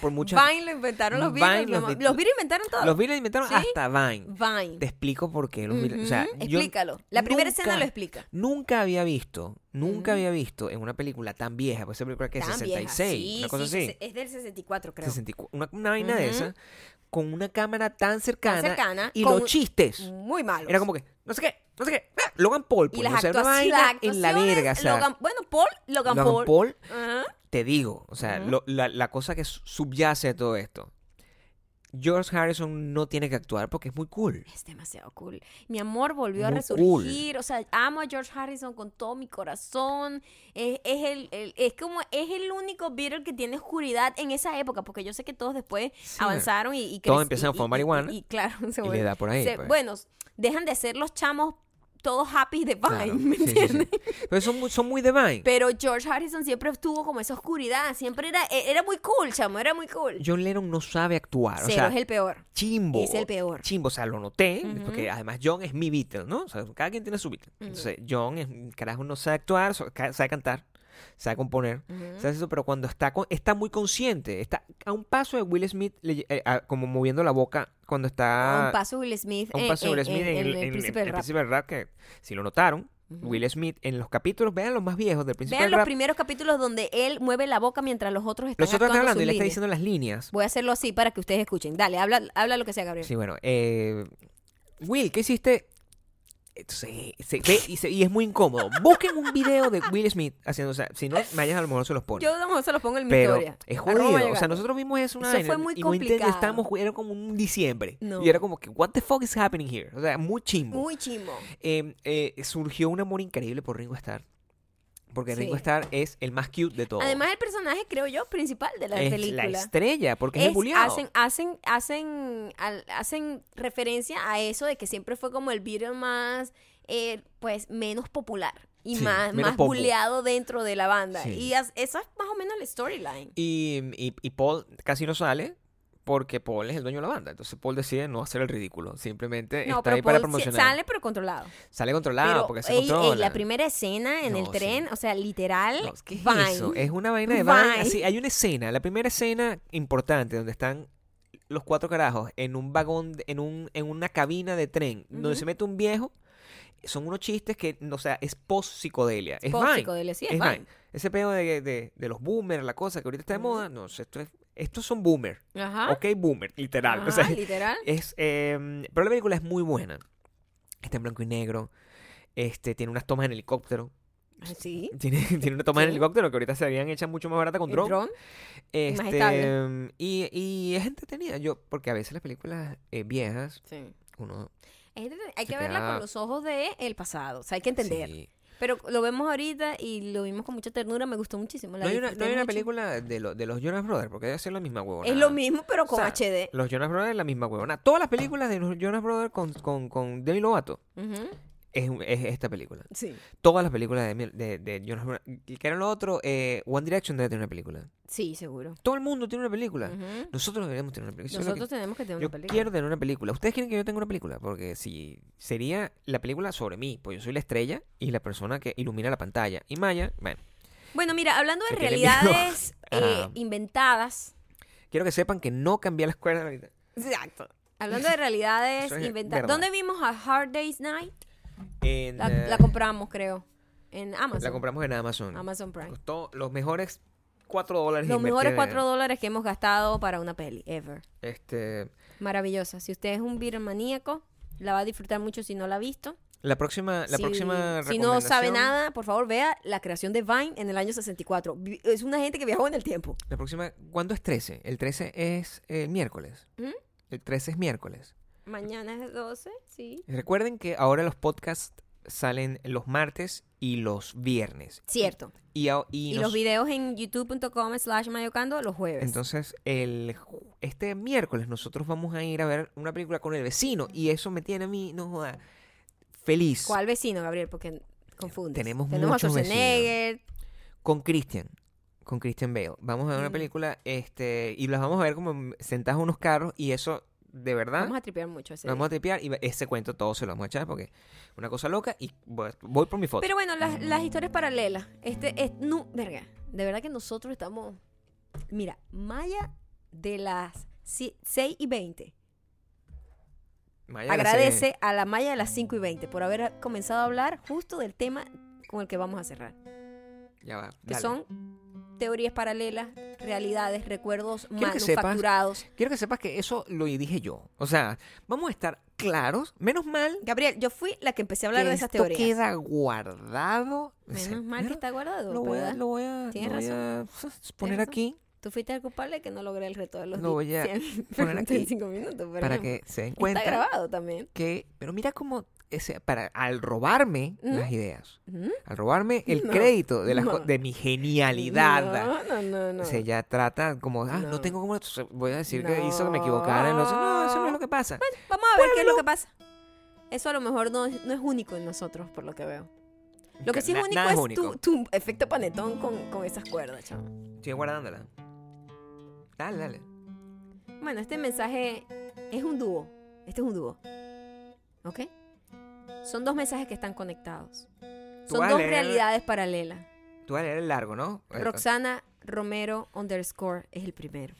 Por muchas... Vine lo inventaron los Beatles. los Beatles inventaron todo. Los Beatles inventaron ¿Sí? hasta Vine. Vine. Te explico por qué los Beatles... O sea, Explícalo. La primera escena lo explica. Nunca había visto, nunca había visto en una película tan vieja, pues esa película que es Tan vieja. 66, Sí, una cosa sí, así, Es del 64, creo. 64, una, una vaina de esa, con una cámara tan cercana, Tan cercana, y los chistes, Muy malo. era como que, no sé qué, no sé qué, ¡ah! Logan Paul, y pues, las o sea, una vaina las en la verga, o sea, Logan- bueno, Paul, Logan, Logan Paul. Paul, Ajá. te digo, o sea, lo- la, la cosa que su- subyace a todo esto, George Harrison no tiene que actuar porque es muy cool. Es demasiado cool. Mi amor volvió a resurgir. O sea, amo a George Harrison con todo mi corazón. Es, es el, el- es como, es el único Beatle que tiene oscuridad en esa época. Porque yo sé que todos después Sí, avanzaron y, y Todos empiezan a fumar marihuana Y, y claro, se y le vuelven- da por ahí, se- pues. Bueno, dejan de ser los chamos todos happy de Vine, Claro, ¿me sí, sí, sí. entiendes? Pero son muy, son muy de Vine. Pero George Harrison siempre tuvo como esa oscuridad. Siempre era, e, era muy cool, chamo. Era muy cool. John Lennon no sabe actuar, o Cero sea, es el peor. chimbo. Es el peor. Chimbo, o sea, lo noté, Ujú. porque además John es mi Beatle, ¿no? O sea, cada quien tiene su Beatle. Entonces, John, es, carajo, no sabe actuar, sabe cantar, sabe componer, Ujú. sabe eso, pero cuando está con- está muy consciente, está a un paso de Will Smith, le- eh, a- como moviendo la boca cuando A está... un paso Will Smith. a un paso Will Smith en- en, en en- El Príncipe del El Rap. Rap, que si lo notaron. Will Smith en los capítulos, vean los más viejos del principio Vean los rap, primeros capítulos donde él mueve la boca mientras los otros están los otros están hablando y le está diciendo las líneas. Voy a hacerlo así para que ustedes escuchen. Dale, habla, habla lo que sea, Gabriel. Sí, bueno, eh, Will, ¿qué hiciste? Se, se ve y, se- y es muy incómodo. Busquen un video de Will Smith haciendo, o sea, si no, Mayas a lo mejor se los pone. Yo a lo mejor se los pongo en mi Pero historia. es jodido. O sea, nosotros vimos eso una Eso vaina fue muy y complicado. estábamos, era como un diciembre. No. Y era como que, what the fuck is happening here? O sea, muy chimbo. Muy chimo. Eh, eh, surgió un amor increíble por Ringo Starr. Porque Sí. Ringo Starr es el más cute de todos. Además, el personaje, creo yo, principal de la es película. la estrella, porque es, Es- buleado. hacen, hacen, hacen, al- hacen referencia a eso de que siempre fue como el Beatle más, eh, pues, menos popular y Sí, más, más buleado dentro de la banda. Sí. Y as- esa es más o menos la storyline. Y, y- y Paul casi no sale porque Paul es el dueño de la banda. Entonces Paul decide no hacer el ridículo. Simplemente No, está ahí para Paul sí- promocionar. sale, pero controlado. Sale controlado pero porque se ey, ey, controla. la primera escena en No, el sí. tren, o sea, literal, No, ¿qué es Vine. eso? Es una vaina de Vine. Vine. Así, hay una escena, la primera escena importante donde están los cuatro carajos en un vagón, en, un, en una cabina de tren, donde se mete un viejo. Son unos chistes que, o sea, es post-psicodelia. Es post Vine. psicodelia, sí, es Es Vine. Vine. Ese pedo de, de- de los boomers, la cosa que ahorita está de moda, no sé, esto es- estos son boomers. Ajá. Ok, boomer, literal. O Ajá, sea, literal. es, eh, pero la película es muy buena. Está en blanco y negro. Este, tiene unas tomas en helicóptero. Sí. Tiene, tiene una toma en helicóptero que ahorita serían hechas mucho más barata con El drone. dron. Este, más estable. y, y es entretenida. Yo, porque a veces las películas eh, viejas, Sí. uno. Hay Se que verla queda- con los ojos de el pasado. O sea, hay que entender. sí. Pero lo vemos ahorita y lo vimos con mucha ternura. Me gustó muchísimo. la No hay una, no hay una película de, lo- de los Jonas Brothers, porque debe ser la misma huevona. Es lo mismo, pero con O sea, HD. Los Jonas Brothers es la misma huevona. Todas las películas de los Jonas Brothers con, con, con Demi Lovato. Es, es esta película. Sí. Todas las películas de, de, de Jonas Brothers. ¿Y ¿Qué era lo otro? Eh, One Direction debe tener una película. Sí, seguro. Todo el mundo tiene una película. Ujú. Nosotros deberíamos tener una película. Que- Nosotros tenemos que tener una película. quiero tener una película. ¿Ustedes quieren que yo tenga una película? Porque si sería la película sobre mí, pues yo soy la estrella y la persona que ilumina la pantalla. Y Maya, bueno, Bueno, mira, hablando de Que realidades eh, inventadas. quiero que sepan que no cambié la escuela ahorita. Exacto. Hablando de realidades es inventadas. ¿Dónde vimos a Hard Day's Night? En, La, eh, la compramos, creo. En Amazon. la compramos en Amazon. Amazon Prime. Costó los mejores 4 dólares. Los mejores invertidos en- 4 dólares que hemos gastado para una peli, ever. Este, Maravillosa. Si usted es un maníaco, la va a disfrutar mucho si no la ha visto. la próxima, la si, próxima si no sabe nada, por favor vea la creación de Vine en el año 64. Vi- Es una gente que viajó en el tiempo. La próxima, ¿cuándo es 13? El 13 es el miércoles. ¿Mm? El 13 es miércoles. Mañana es 12, sí. Recuerden que ahora los podcasts salen los martes y los viernes. Cierto. Y, y Y, nos- los videos en youtube.com slash mayocando los jueves. entonces el este miércoles nosotros vamos a ir a ver una película con el vecino y eso me tiene a mí no joda, feliz ¿Cuál vecino, Gabriel? Porque confundes. Tenemos Tenemos muchos a Schwarzenegger. con Christian con Christian Bale vamos a ver una película este y las vamos a ver como sentados en unos carros y eso de verdad Vamos a tripear mucho ese nos vamos a tripear y ese cuento todo se lo vamos a echar porque una cosa loca y voy, voy por mi foto Pero bueno, las, las historias paralelas. Este es. No, verga. De verdad que nosotros estamos. Mira, Maya de las 6 y 20 Maya agradece a la Maya de las 5 y 20 por haber comenzado a hablar justo del tema con el que vamos a cerrar. ya va Que dale. son teorías paralelas, realidades, recuerdos Quiero que sepas- manufacturados. quiero que sepas que eso lo dije yo o sea vamos a estar claros menos mal Gabriel, yo fui la que empecé a hablar de esas esto teorías. queda guardado Menos mal que está guardado. lo voy a, lo voy a, Tienes lo voy a poner razón. aquí Tú fuiste el culpable que no logré el reto de los Lo voy a 100 poner aquí 35 minutos. para que se den Está grabado también. que pero mira cómo ese para al robarme ¿Mm? las ideas Ujú. al robarme el No, crédito de las no. de mi genialidad No, no, no, no. O sea, ya trata como, ah, no, tengo como, voy a decir que hizo que me equivocara. No, no, eso no es lo que pasa. Vamos a ver qué es lo que pasa. Eso a lo mejor no es, no es único en nosotros, por lo que veo. Lo que sí es Na- único es único. Tu, tu efecto panetón con, con esas cuerdas, chavo. Estoy guardándola. Dale, dale. Bueno, este mensaje es un dúo. Este es un dúo. ¿Ok? Son dos mensajes que están conectados. Son dos realidades paralelas. Tú vas a leer el largo, ¿no? Eh, Roxana Romero underscore es el primero.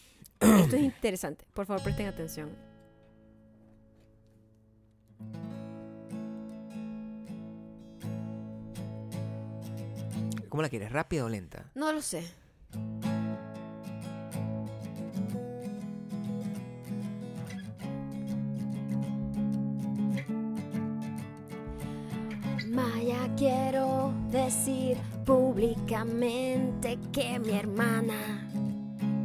Esto es interesante. Por favor, presten atención. ¿Cómo la quieres? ¿Rápida o lenta? No lo sé. Quiero decir públicamente que mi hermana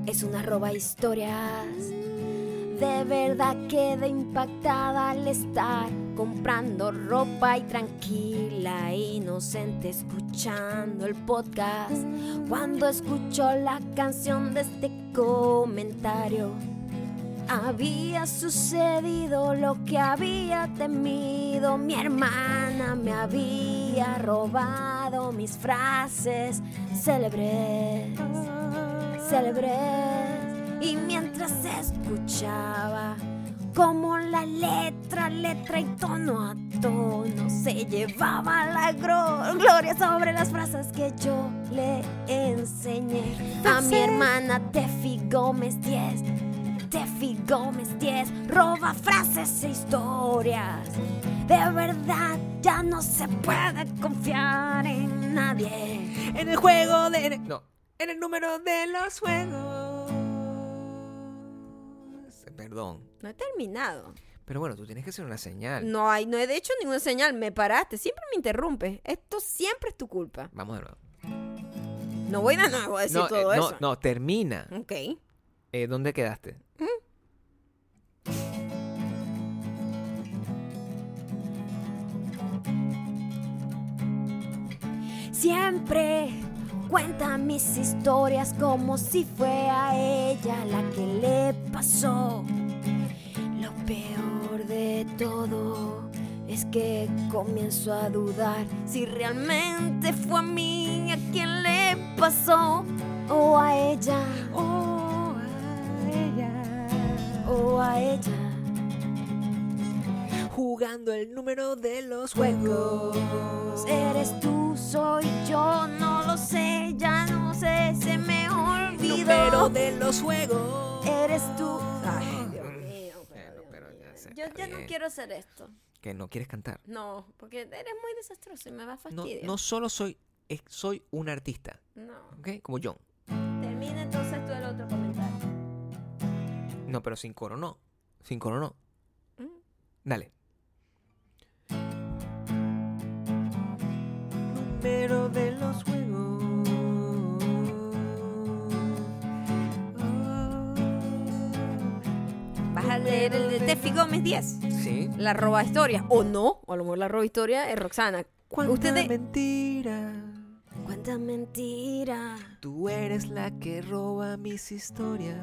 es una roba historias. De verdad quedé impactada al estar comprando ropa y tranquila, inocente, escuchando el podcast. Cuando escuchó la canción de este comentario, había sucedido lo que había temido. Mi hermana me había robado mis frases célebres, célebres. Y mientras escuchaba como la letra, letra y tono a tono se llevaba la gloria sobre las frases que yo le enseñé a mi hermana Tefi Gómez 10. Tefi Gómez 10 roba frases e historias. De verdad, ya no se puede confiar en nadie. En el juego de... No, en el número de los juegos. Perdón. No he terminado. Pero bueno, tú tienes que hacer una señal. No hay, no he hecho ninguna señal. Me paraste. Siempre me interrumpes. Esto siempre es tu culpa. Vamos de nuevo. No voy de nuevo a decir No, todo eh, no, eso. no, termina. Ok. Eh, ¿Dónde quedaste? Siempre cuenta mis historias como si fue a ella la que le pasó. Lo peor de todo es que comienzo a dudar si realmente fue a mí a quien le pasó o a ella Oh, a ella. o a ella. Jugando el número de los juegos. eres tú, soy yo, no lo sé, ya no sé, se me olvidó. Número de los juegos. Eres tú. Ay, Dios mío. Pero ya se Yo ya no quiero hacer esto. Que no quieres cantar. No, porque eres muy desastroso y me va a fastidiar. no solo soy, soy un artista, No. ¿ok? Como John. Termina entonces tú el otro comentario. No, pero sin coro no. Sin coro no. Mm. Dale. De los juegos. Vas a leer el de Tefi Gómez 10. Sí. La roba historia. O no, o a lo mejor la roba historia es Roxana. ¿Cuánta Ustedes. mentira? Cuánta mentira. Tú eres la que roba mis historias.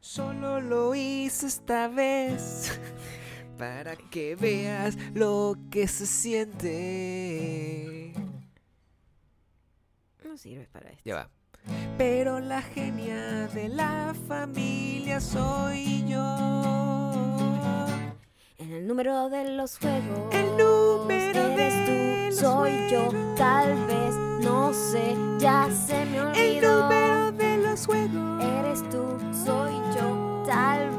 Solo lo hice esta vez para que veas lo que se siente. No sirves para esto. Ya va. Pero la genia de la familia soy yo. En el número de los juegos. El número eres de tú, los soy yo. Tal vez, no sé, ya se me El olvidó. número de los juegos. Eres tú, soy yo. Tal vez,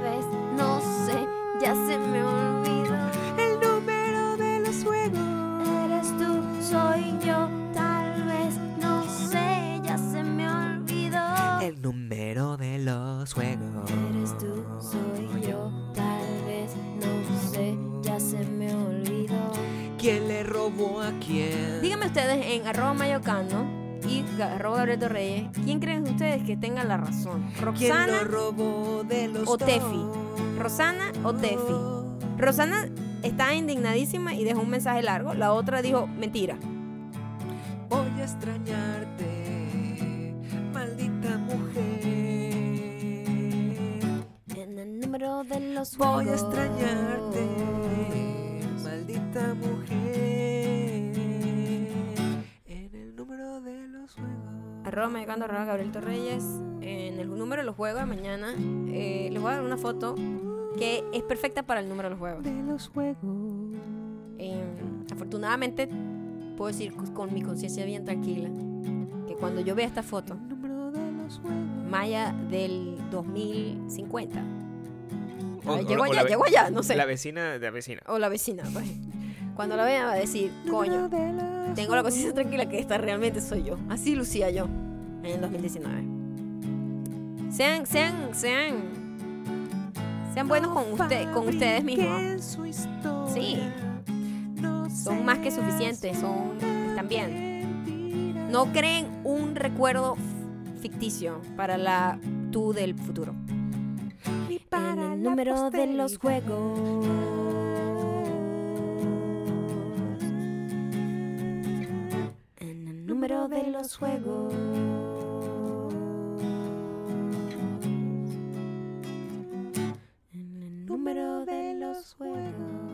los juegos. Eres tú, soy yo. Tal vez, no sé, ya se me olvidó. ¿Quién le robó a quién? Díganme ustedes en arroba mayocano y arroba Gabriel Reyes, ¿quién creen ustedes que tenga la razón? ¿Quién ¿Roxana lo robó de los o? Tefi? ¿Rosana o Tefi? Rosana está indignadísima y dejó un mensaje largo. La otra dijo, mentira. Voy a extrañarte, de los Voy a juegos. extrañarte, maldita mujer. En el número de los juegos. Arroba mayocano, arroba Gabriel Torreyes. En el número de los juegos de mañana eh, les voy a dar una foto que es perfecta para el número de los juegos. De los juegos. Eh, afortunadamente puedo decir con- mi conciencia bien tranquila que cuando yo vea esta foto, juegos. Maya del 2050, O- llego o allá, llego allá, no sé, La vecina de la vecina. o la vecina, pues. Cuando la vea va a decir, coño, tengo la conciencia tranquila que esta realmente soy yo. Así lucía yo en el 2019. Sean, sean, sean, sean buenos con usted, con ustedes mismos. Sí. Son más que suficientes, son, están bien. No creen un recuerdo ficticio para la tú del futuro para en el número de los juegos. En el número de los juegos. En el número de los juegos.